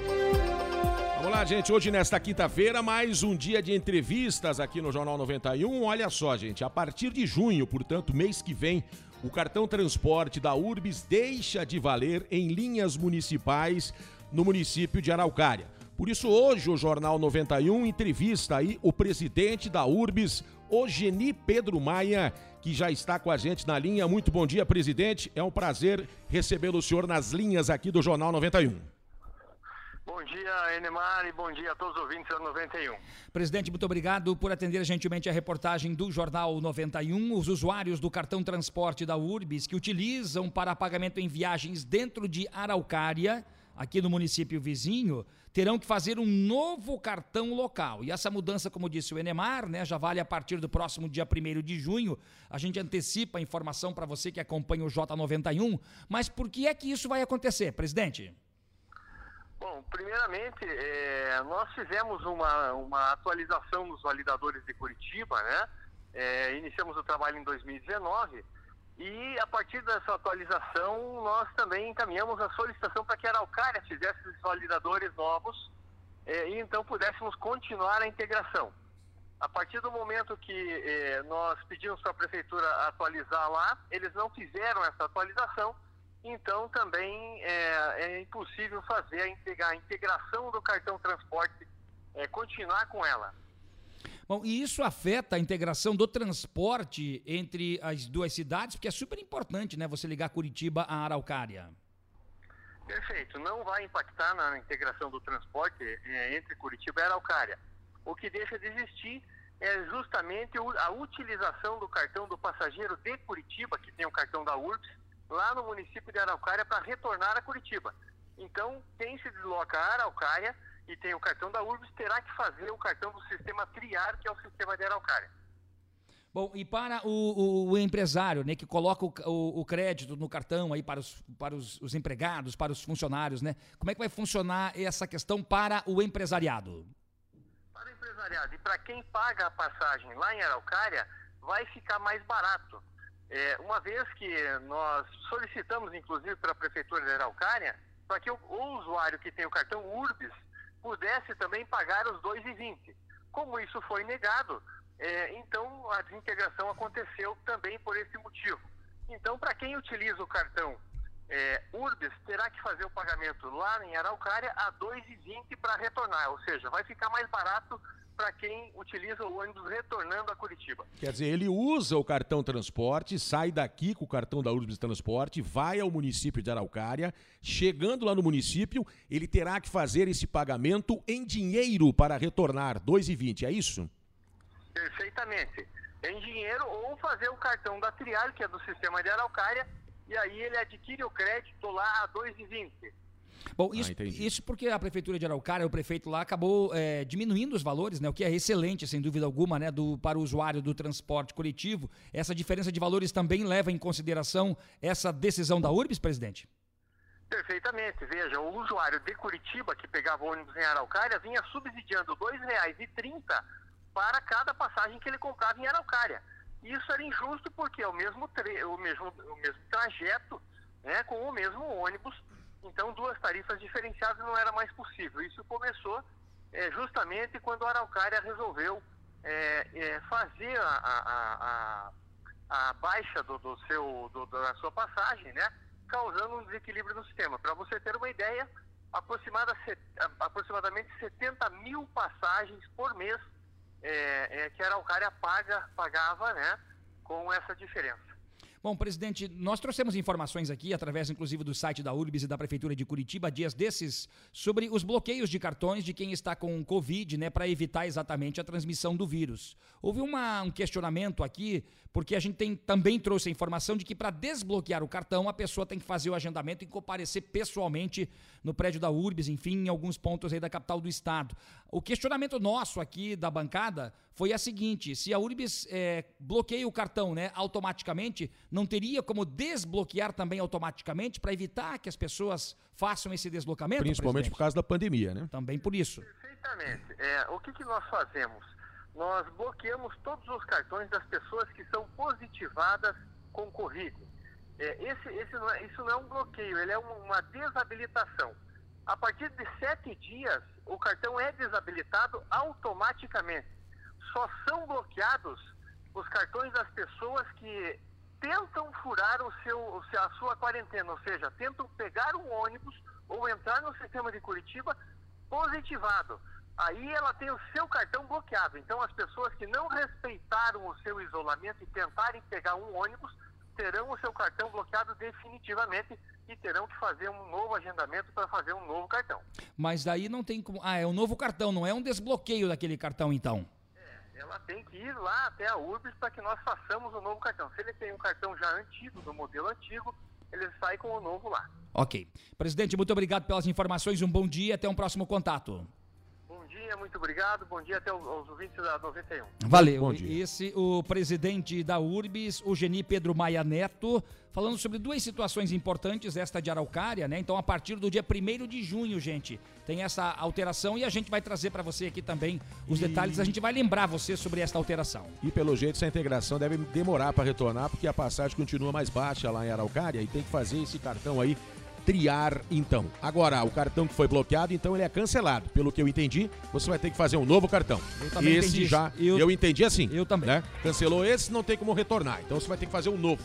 Vamos lá, gente. Hoje, nesta quinta-feira, mais um dia de entrevistas aqui no Jornal 91. Olha só, gente. A partir de junho, portanto, mês que vem, o cartão transporte da Urbis deixa de valer em linhas municipais no município de Araucária. Por isso, hoje, o Jornal 91 entrevista aí o presidente da Urbis, Ogeni Pedro Maia, que já está com a gente na linha. Muito bom dia, presidente. É um prazer recebê-lo, senhor, nas linhas aqui do Jornal 91. Bom dia, Enemar, e bom dia a todos os ouvintes da 91. Presidente, muito obrigado por atender gentilmente a reportagem do Jornal 91. Os usuários do cartão transporte da Urbis que utilizam para pagamento em viagens dentro de Araucária aqui no município vizinho, terão que fazer um novo cartão local. E essa mudança, como disse o Enemar, né, já vale a partir do próximo dia 1 de junho. A gente antecipa a informação para você que acompanha o J91. Mas por que é que isso vai acontecer, presidente? Bom, primeiramente, é, nós fizemos uma, uma atualização nos validadores de Curitiba, né? É, iniciamos o trabalho em 2019 e a partir dessa atualização nós também encaminhamos a solicitação para que a Araucária fizesse esses validadores novos é, e então pudéssemos continuar a integração. A partir do momento que é, nós pedimos para a prefeitura atualizar lá, eles não fizeram essa atualização então também é, é impossível fazer a, integra a, integração do cartão transporte, é, continuar com ela. Bom, e isso afeta a integração do transporte entre as duas cidades, porque é super importante, né, você ligar Curitiba a Araucária. Perfeito, não vai impactar na integração do transporte é, entre Curitiba e Araucária. O que deixa de existir é justamente a utilização do cartão do passageiro de Curitiba, que tem o cartão da URBS, lá no município de Araucária para retornar a Curitiba. Então, quem se desloca a Araucária e tem o cartão da URBS terá que fazer o cartão do sistema Triar, que é o sistema de Araucária. Bom, e para o, o, o empresário, né, que coloca o, o, crédito no cartão aí para, os, para os, os, empregados, para os funcionários, né? Como é que vai funcionar essa questão para o empresariado? Para o empresariado e para quem paga a passagem lá em Araucária, vai ficar mais barato. É, uma vez que nós solicitamos, inclusive, para a Prefeitura de Araucária, para que o, o, usuário que tem o cartão URBS pudesse também pagar os 2,20. Como isso foi negado, é, então a desintegração aconteceu também por esse motivo. Então, para quem utiliza o cartão é, terá que fazer o pagamento lá em Araucária a 2,20 para retornar, ou seja, vai ficar mais barato para quem utiliza o ônibus retornando a Curitiba. Quer dizer, ele usa o cartão transporte, sai daqui com o cartão da Urbis Transporte, vai ao município de Araucária, chegando lá no município, ele terá que fazer esse pagamento em dinheiro para retornar, 2,20, é isso? Perfeitamente. Em dinheiro ou fazer o cartão da Triar, que é do sistema de Araucária, e aí ele adquire o crédito lá a 2,20. Bom, ah, isso, ah, isso porque a prefeitura de Araucária, o prefeito lá, acabou é, diminuindo os valores, né? O que é excelente, sem dúvida alguma, né? Do, para o usuário do transporte coletivo. Essa diferença de valores também leva em consideração essa decisão da URBS, presidente? Perfeitamente. Veja, o usuário de Curitiba que pegava ônibus em Araucária vinha subsidiando R$ 2,30 para cada passagem que ele comprava em Araucária. Isso era injusto porque é o mesmo, o mesmo, o mesmo trajeto né, com o mesmo ônibus então, duas tarifas diferenciadas não era mais possível. Isso começou é, justamente quando a Araucária resolveu é, é, fazer a, a, a, a baixa do, do seu, do, da sua passagem, né? causando um desequilíbrio no sistema. Para você ter uma ideia, aproximada, aproximadamente 70 mil passagens por mês é, é, que a Araucária paga, pagava né, com essa diferença. Bom, presidente, nós trouxemos informações aqui, através inclusive do site da URBS e da Prefeitura de Curitiba, dias desses, sobre os bloqueios de cartões de quem está com Covid, né, para evitar exatamente a transmissão do vírus. Houve uma, um questionamento aqui, porque a gente tem, também trouxe a informação de que para desbloquear o cartão, a pessoa tem que fazer o agendamento e comparecer pessoalmente no prédio da URBS, enfim, em alguns pontos aí da capital do estado. O questionamento nosso aqui da bancada foi a seguinte: se a URBS é, bloqueia o cartão né, automaticamente, não teria como desbloquear também automaticamente para evitar que as pessoas façam esse deslocamento? Principalmente presidente? por causa da pandemia, né? Também por isso. Perfeitamente. É, o que, que nós fazemos? Nós bloqueamos todos os cartões das pessoas que são positivadas com Covid. É, esse, esse não é, isso não é um bloqueio, ele é uma desabilitação. A partir de sete dias, o cartão é desabilitado automaticamente. Só são bloqueados os cartões das pessoas que tentam furar o seu, a sua quarentena, ou seja, tentam pegar um ônibus ou entrar no sistema de Curitiba positivado. Aí ela tem o seu cartão bloqueado. Então as pessoas que não respeitaram o seu isolamento e tentarem pegar um ônibus terão o seu cartão bloqueado definitivamente e terão que fazer um novo agendamento para fazer um novo cartão. Mas daí não tem como. Ah, é um novo cartão, não é um desbloqueio daquele cartão então? Ela tem que ir lá até a URBS para que nós façamos o novo cartão. Se ele tem um cartão já antigo, do modelo antigo, ele sai com o novo lá. Ok. Presidente, muito obrigado pelas informações. Um bom dia. Até um próximo contato. Bom dia, muito obrigado. Bom dia até aos, aos ouvintes da 91. Valeu. Bom dia. Esse, o presidente da URBS, o Geni Pedro Maia Neto, falando sobre duas situações importantes, esta de Araucária, né? Então, a partir do dia 1 de junho, gente, tem essa alteração e a gente vai trazer para você aqui também os E- detalhes. A gente vai lembrar você sobre esta alteração. E pelo jeito essa integração deve demorar para retornar, porque a passagem continua mais baixa lá em Araucária e tem que fazer esse cartão aí triar então. Agora, o cartão que foi bloqueado, então ele é cancelado. Pelo que eu entendi, você vai ter que fazer um novo cartão. Eu também esse entendi já. Eu- eu, entendi assim. Eu também. Né? Cancelou esse, não tem como retornar. Então você vai ter que fazer um novo.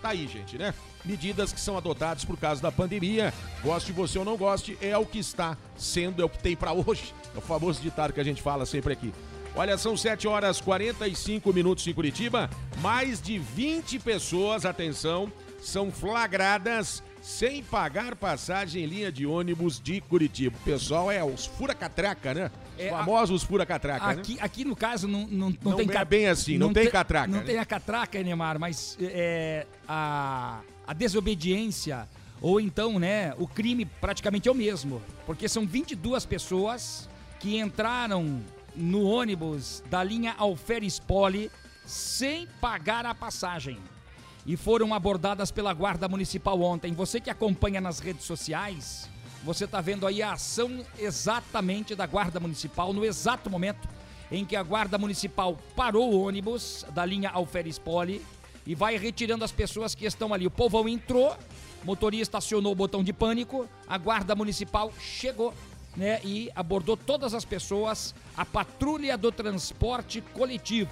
Tá aí, gente, né? Medidas que são adotadas por causa da pandemia. Goste você ou não goste, é o que está sendo, é o que tem para hoje. É o famoso ditado que a gente fala sempre aqui. Olha, são 7 horas 45 minutos em Curitiba. Mais de 20 pessoas, atenção, são flagradas sem pagar passagem em linha de ônibus de Curitiba. O pessoal é os fura-catraca, né? Os É, famosos fura-catraca, né? Aqui, aqui no caso não, não, não, Não tem é ca- bem assim, não tem te- catraca, Não né? tem a catraca, Neymar, mas é, a, a desobediência ou então, né, o crime praticamente é o mesmo, porque são 22 pessoas que entraram no ônibus da linha Alferes Poli sem pagar a passagem e foram abordadas pela Guarda Municipal ontem. Você que acompanha nas redes sociais, você está vendo aí a ação exatamente da Guarda Municipal no exato momento em que a Guarda Municipal parou o ônibus da linha Alferes Poli e vai retirando as pessoas que estão ali. O povão entrou, motorista acionou o botão de pânico, a Guarda Municipal chegou. Né, e abordou todas as pessoas, a patrulha do transporte coletivo.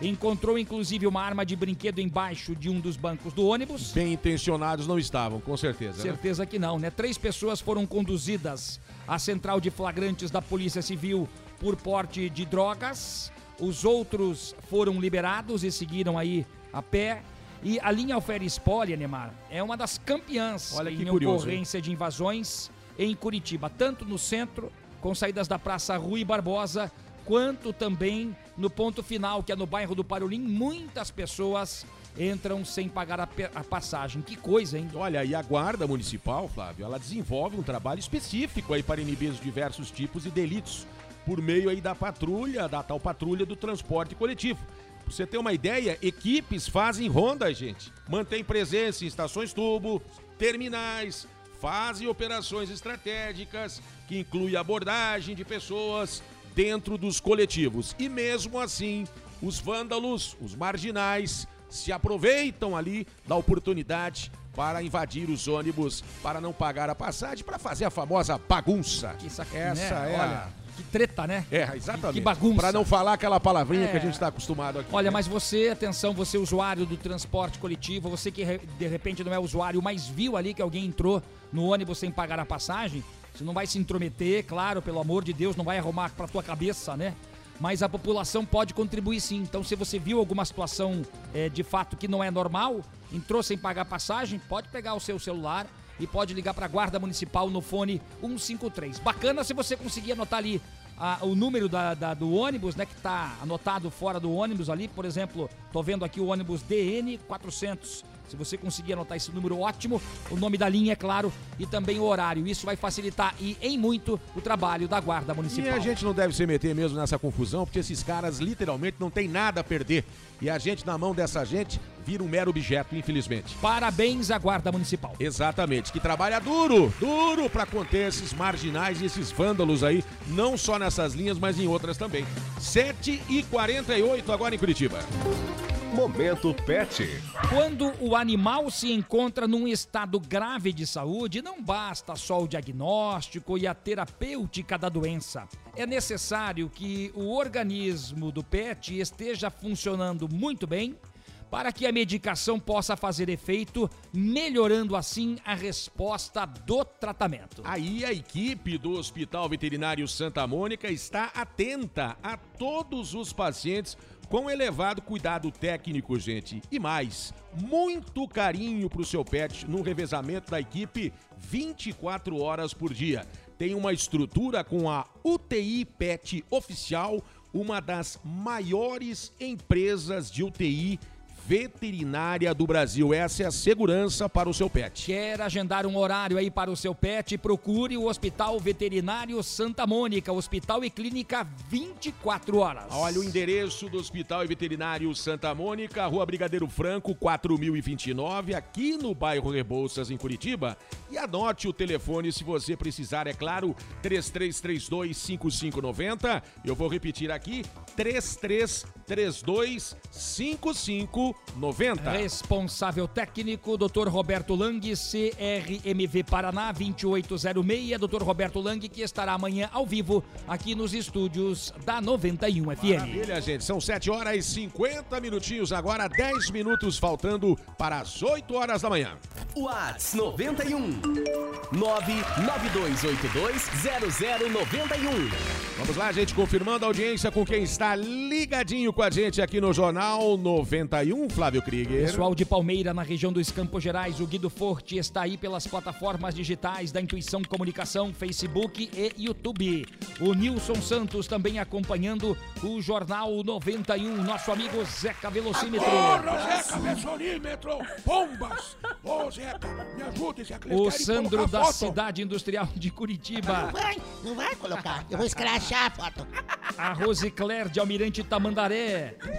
Encontrou inclusive uma arma de brinquedo embaixo de um dos bancos do ônibus. Bem intencionados não estavam, com certeza. né? Certeza que não, né? Três pessoas foram conduzidas à central de flagrantes da Polícia Civil por porte de drogas. Os outros foram liberados e seguiram aí a pé. E a linha Alferes Poli, Neymar, é uma das campeãs Olha em curioso, ocorrência de invasões em Curitiba, tanto no centro, com saídas da Praça Rui Barbosa, quanto também no ponto final, que é no bairro do Parolim. Muitas pessoas entram sem pagar a, a passagem. Que coisa, hein? Olha, e a Guarda Municipal, Flávio, ela desenvolve um trabalho específico aí para inibir os diversos tipos de delitos por meio aí da patrulha, da tal patrulha do transporte coletivo. Pra você ter uma ideia, equipes fazem ronda, gente. Mantém presença em estações tubo, terminais, fazem operações estratégicas que inclui abordagem de pessoas dentro dos coletivos. E mesmo assim, os vândalos, os marginais, se aproveitam ali da oportunidade para invadir os ônibus, para não pagar a passagem, para fazer a famosa bagunça. Que sac- Essa né? é Olha, a... que treta, né? É, exatamente. Que bagunça. Para não falar aquela palavrinha É. que a gente está acostumado aqui. Olha, mas você, atenção, você usuário do transporte coletivo, você que de repente não é usuário, mas viu ali que alguém entrou no ônibus sem pagar a passagem, você não vai se intrometer, claro, pelo amor de Deus, não vai arrumar pra tua cabeça, né? Mas a população pode contribuir sim. Então, se você viu alguma situação é, de fato que não é normal, entrou sem pagar passagem, pode pegar o seu celular e pode ligar para a Guarda Municipal no fone 153. Bacana se você conseguir anotar ali a- o número da, da- do ônibus, né, que está anotado fora do ônibus ali. Por exemplo, tô vendo aqui o ônibus DN 400. Se você conseguir anotar esse número, ótimo. O nome da linha, é claro, e também o horário. Isso vai facilitar e em muito o trabalho da Guarda E Municipal. a gente não deve se meter mesmo nessa confusão, porque esses caras literalmente não tem nada a perder. E a gente, na mão dessa gente, vira um mero objeto, infelizmente. Parabéns à Guarda Municipal. Exatamente, que trabalha duro, duro para conter esses marginais e esses vândalos aí, não só nessas linhas, mas em outras também. 7 e 48 agora em Curitiba. Momento Pet. Quando o animal se encontra num estado grave de saúde, não basta só o diagnóstico e a terapêutica da doença. É necessário que o organismo do pet esteja funcionando muito bem para que a medicação possa fazer efeito, melhorando assim a resposta do tratamento. Aí a equipe do Hospital Veterinário Santa Mônica está atenta a todos os pacientes com elevado cuidado técnico, gente. E mais, muito carinho pro seu pet no revezamento da equipe 24 horas por dia. Tem uma estrutura com a UTI Pet Oficial, uma das maiores empresas de UTI veterinária do Brasil. Essa é a segurança para o seu pet. Quer agendar um horário aí para o seu pet? Procure o Hospital Veterinário Santa Mônica, Hospital e Clínica 24 horas. Olha o endereço do Hospital e Veterinário Santa Mônica, Rua Brigadeiro Franco, 4029, aqui no bairro Rebouças, em Curitiba. E anote o telefone se você precisar, é claro, 3332 5590. Eu vou repetir aqui, 3332 5590. Responsável técnico, Dr. Roberto Lang, CRMV Paraná 2806. Dr. Roberto Lang, que estará amanhã ao vivo aqui nos estúdios da 91 FM. Maravilha, gente. São 7 horas e 50 minutinhos agora, 10 minutos faltando para as 8 horas da manhã. Whats 91 992820091. Vamos lá, gente, confirmando a audiência com quem está ligadinho com a gente aqui no Jornal 91, Flávio Krieger. Pessoal de Palmeira, na região dos Campos Gerais, o Guido Forte está aí pelas plataformas digitais da Intuição Comunicação, Facebook e YouTube. O Nilson Santos também acompanhando o Jornal 91, nosso amigo Zeca Velocímetro. Porra, Zeca, Velocímetro, bombas. Ô, Zeca, me ajude, Zeca. O Sandro da foto. Cidade Industrial de Curitiba. Não vai, não vai colocar. Eu vou escrachar a foto. A Rosicler de Almirante Tamandaré.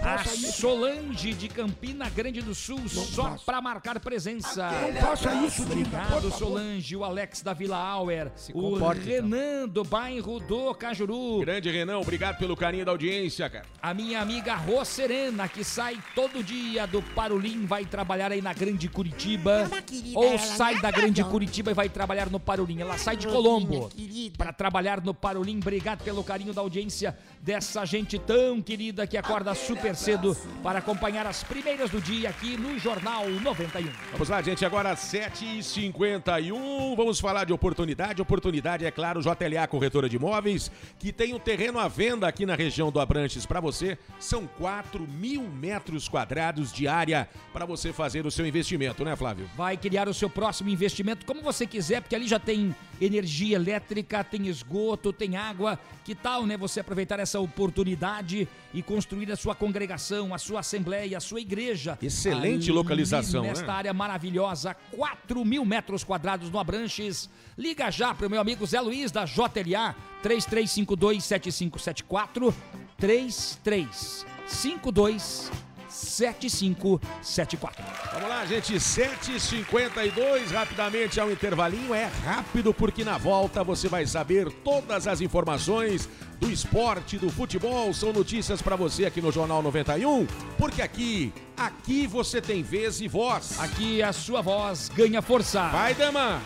A. Solange de Campina Grande do Sul, só para marcar presença. Não faça isso, Obrigado. Solange, o Alex da Vila Auer, o comporte, então. Renan do bairro do Cajuru. Grande Renan, obrigado pelo carinho da audiência, cara. A minha amiga Rô Serena, que sai todo dia do Parolim, vai trabalhar aí na Grande Curitiba. querida, Ou sai me da Grande agradou. Curitiba e vai trabalhar no Parolim. Ela sai de Colombo para trabalhar no Parolim. Obrigado pelo carinho da audiência dessa gente tão querida que acorda super cedo para acompanhar as primeiras do dia aqui no Jornal 91. Vamos lá, gente, agora 7h51. Vamos falar de oportunidade. Oportunidade, é claro, JLA Corretora de Imóveis, que tem um terreno à venda aqui na região do Abrantes para você. São 4 mil metros quadrados de área para você fazer o seu investimento, né, Flávio? Vai criar o seu próximo investimento como você quiser, porque ali já tem energia elétrica, tem esgoto, tem água. Que tal, né, você aproveitar essa oportunidade e construir a sua congregação, a sua assembleia, a sua igreja. Excelente ali localização, Nesta né? área maravilhosa, 4 mil metros quadrados no Abranches. Liga já para o meu amigo Zé Luiz da JLA, 33527574, 3352 7574. Vamos lá, gente, 7h52, rapidamente ao intervalinho. É rápido porque na volta você vai saber todas as informações do esporte, do futebol. São notícias para você aqui no Jornal 91, porque aqui, aqui você tem vez e voz. Aqui a sua voz ganha força. Vai, Dama!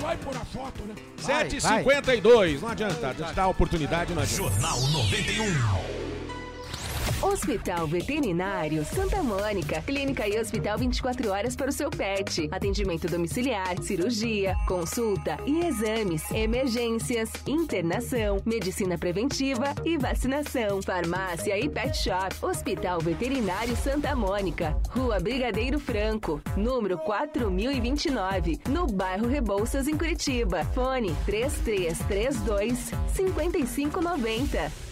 Vai pôr a foto, né? 7h52, não adianta, a gente dá a oportunidade, não adianta. Jornal 91. Hospital Veterinário Santa Mônica. Clínica e hospital 24 horas para o seu pet. Atendimento domiciliar, cirurgia, consulta e exames, emergências, internação, medicina preventiva e vacinação. Farmácia e pet shop. Hospital Veterinário Santa Mônica. Rua Brigadeiro Franco, número 4029, no bairro Rebouças, em Curitiba. Fone 3332 5590.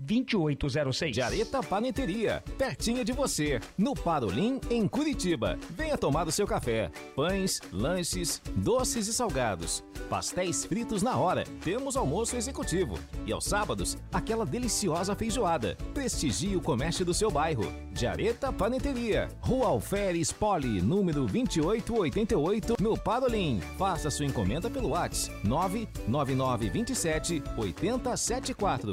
2806. Jareta Paneteria, pertinho de você, no Parolim, em Curitiba. Venha tomar o seu café. Pães, lanches, doces e salgados. Pastéis fritos na hora. Temos almoço executivo. E aos sábados, aquela deliciosa feijoada. Prestigie o comércio do seu bairro. Jareta Paneteria, Rua Alferes Poli, número 2888, no Parolim. Faça sua encomenda pelo WhatsApp 99927 8074.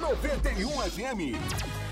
91 FM.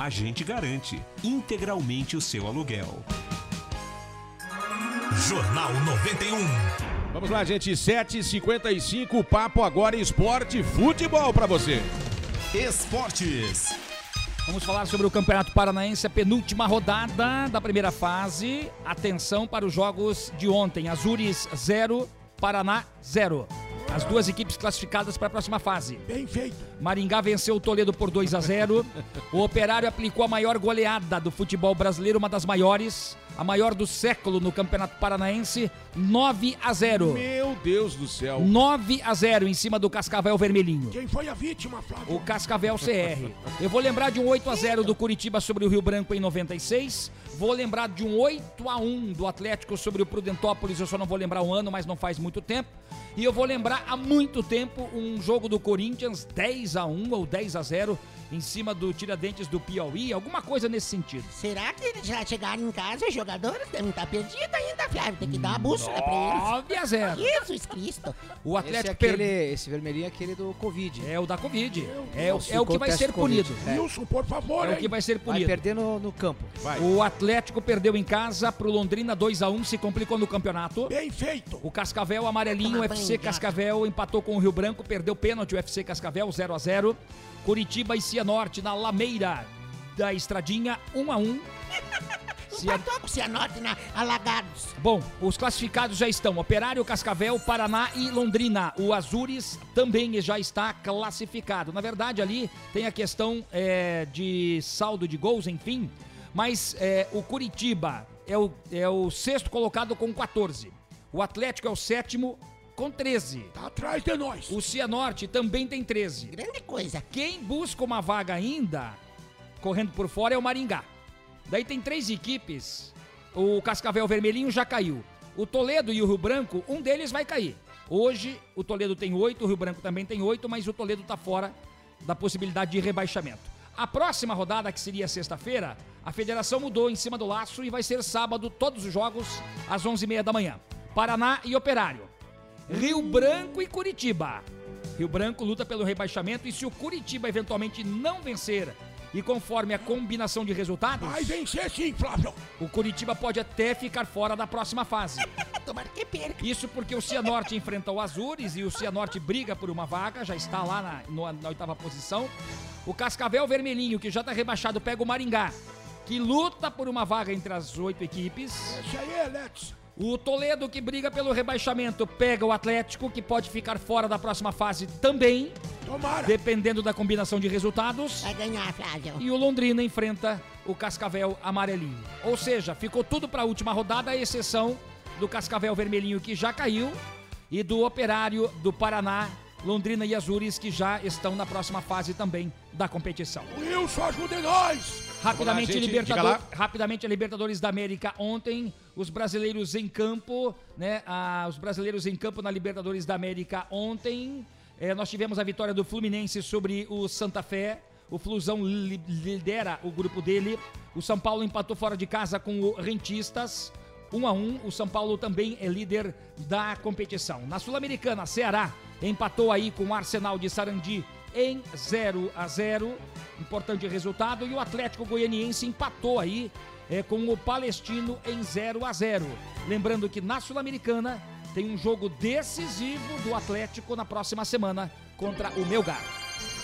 A gente garante integralmente o seu aluguel. Jornal 91. Vamos lá, gente. 7h55, papo agora esporte futebol pra você. Esportes. Vamos falar sobre o Campeonato Paranaense, a penúltima rodada da primeira fase. Atenção para os jogos de ontem. Azures 0, Paraná 0. As duas equipes classificadas para a próxima fase. Bem feito. Maringá venceu o Toledo por 2 a 0. O Operário aplicou a maior goleada do futebol brasileiro, uma das maiores, a maior do século no Campeonato Paranaense, 9 a 0. Meu Deus do céu. 9 a 0 em cima do Cascavel Vermelhinho. Quem foi a vítima, Flávio? O Cascavel CR. Eu vou lembrar de um 8 a 0 do Curitiba sobre o Rio Branco em 96. Vou lembrar de um 8 a 1 do Atlético sobre o Prudentópolis. Eu só não vou lembrar o ano, mas não faz muito tempo. E eu vou lembrar há muito tempo um jogo do Corinthians 10 a 1 ou 10 a 0 em cima do Tiradentes do Piauí, alguma coisa nesse sentido. Será que eles já chegaram em casa, os jogadores devem estar perdidos ainda, Flávio? Tem que dar uma bússola pra eles. 9 a 0. Jesus Cristo. O Esse, é Atlético aquele, perdeu. esse vermelhinho é aquele do Covid. É o da Covid. É, o- é o que vai ser punido. É. Wilson, por favor, É o que vai ser Vai punido. perder no, no campo. O Atlético perdeu em casa pro Londrina 2 a 1 se complicou no campeonato. Bem feito. O Cascavel amarelinho, o Toma FC. Cascavel empatou com o Rio Branco, perdeu pênalti o FC Cascavel 0 a 0. Curitiba e Cianorte na Lameira da Estradinha 1 a 1. Cia- Empatou com o Cianorte na Alagados. Bom, os classificados já estão: Operário, Cascavel, Paraná e Londrina. O Azures também já está classificado. Na verdade, ali tem a questão é, de saldo de gols, enfim. Mas é, o Curitiba é o, é o sexto colocado com 14. O Atlético é o sétimo com 13. Tá atrás de nós. O Cianorte também tem 13. Grande coisa. Quem busca uma vaga ainda, correndo por fora, é o Maringá. Daí tem três equipes. O Cascavel Vermelhinho já caiu. O Toledo e o Rio Branco, um deles vai cair. Hoje, o Toledo tem oito, o Rio Branco também tem oito, mas o Toledo está fora da possibilidade de rebaixamento. A próxima rodada, que seria sexta-feira, a federação mudou em cima do laço e vai ser sábado, todos os jogos, às 11h30 da manhã. Paraná e Operário. Rio Branco e Curitiba. Rio Branco luta pelo rebaixamento e se o Curitiba eventualmente não vencer e conforme a combinação de resultados, Vai vencer sim, Flávio. o Curitiba pode até ficar fora da próxima fase. Tomara que perca. Isso porque o Cianorte enfrenta o Azures e o Cianorte briga por uma vaga, já está lá na, no- na oitava posição. O Cascavel Vermelhinho, que já está rebaixado, pega o Maringá, que luta por uma vaga entre as oito equipes. Esse aí é Let's. O Toledo, que briga pelo rebaixamento, pega o Atlético, que pode ficar fora da próxima fase também, Tomara. dependendo da combinação de resultados. Vai ganhar, Flávio. E o Londrina enfrenta o Cascavel Amarelinho. Ou seja, ficou tudo para a última rodada, à exceção do Cascavel Vermelhinho, que já caiu, e do Operário do Paraná, Londrina e Azures, que já estão na próxima fase também da competição. Wilson, ajude nós. Rapidamente, gente, Libertador- rapidamente, a Libertadores da América ontem, os brasileiros em campo, né? ah, os brasileiros em campo na Libertadores da América ontem. eh, nós tivemos a vitória do Fluminense sobre o Santa Fé. O Flusão li- lidera o grupo dele. O São Paulo empatou fora de casa com o Rentistas. 1 a 1 o São Paulo também é líder da competição. Na Sul-Americana, Ceará empatou aí com o Arsenal de Sarandi em 0 a 0 Importante resultado. E o Atlético Goianiense empatou aí é, com o Palestino em 0 a 0 Lembrando que na Sul-Americana tem um jogo decisivo do Atlético na próxima semana contra o Melgar.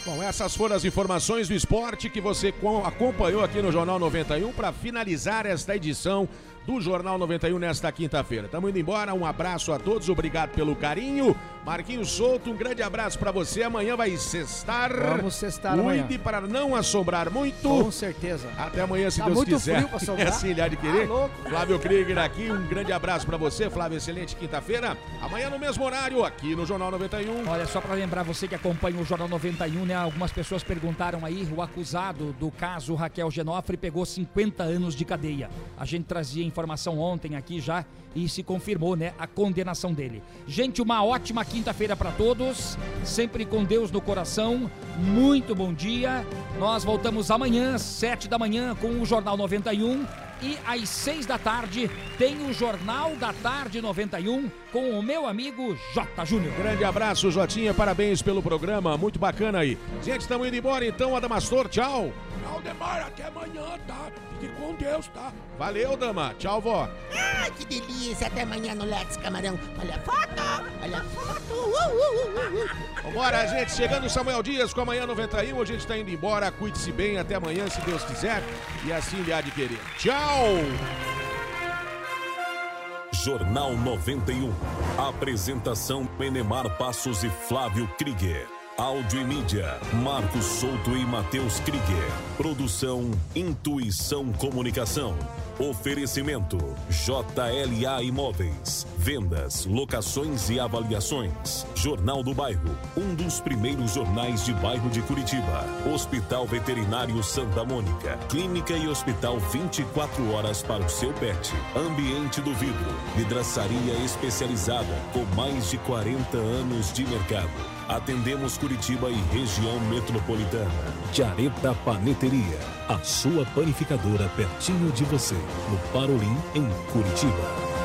Bom, essas foram as informações do esporte que você com- acompanhou aqui no Jornal 91 para finalizar esta edição do Jornal 91 nesta quinta-feira. Estamos indo embora, um abraço a todos, obrigado pelo carinho. Marquinhos Souto, um grande abraço para você. Amanhã vai sextar. Vamos sextar amanhã. Cuide para não assombrar muito. Com certeza. Até amanhã, se Tá Deus muito quiser. frio pra assombrar. É assim, ele há de querer. Louco. Flávio Krieger aqui, um grande abraço para você, Flávio. Excelente quinta-feira. Amanhã no mesmo horário, aqui no Jornal 91. Olha, só para lembrar você que acompanha o Jornal 91, né? Algumas pessoas perguntaram aí, o acusado do caso Raquel Genofre pegou 50 anos de cadeia. A gente trazia informação ontem aqui já e se confirmou, né, a condenação dele. Gente, uma ótima quinta-feira para todos, sempre com Deus no coração. Muito bom dia. Nós voltamos amanhã, 7 da manhã, com o Jornal 91. E às 6 da tarde tem o Jornal da Tarde 91 com o meu amigo J. Júnior. Grande abraço, Jotinha. Parabéns pelo programa. Muito bacana aí. Gente, estamos indo embora então. Adamastor, tchau. Tchau, Demar. Até amanhã, tá? Fique com Deus, tá? Valeu, dama. Tchau, vó. Ai, que delícia. Até amanhã no Let's Camarão. Olha a foto. Olha a foto. Uh, uh, uh, uh. Vambora, gente. Chegando o Samuel Dias com amanhã 91. A gente está indo embora. Cuide-se bem. Até amanhã, se Deus quiser. E assim lhe há de querer. Tchau. Jornal 91. Apresentação Enemar Passos e Flávio Krieger. Áudio e mídia, Marcos Souto e Matheus Krieger. Produção Intuição Comunicação. Oferecimento JLA Imóveis. Vendas, locações e avaliações. Jornal do Bairro, um dos primeiros jornais de bairro de Curitiba. Hospital Veterinário Santa Mônica. Clínica e hospital 24 horas para o seu pet. Ambiente do vidro. Vidraçaria especializada com mais de 40 anos de mercado. Atendemos Curitiba e região metropolitana. Jareta Paneteria, a sua panificadora pertinho de você, no Parolim, em Curitiba.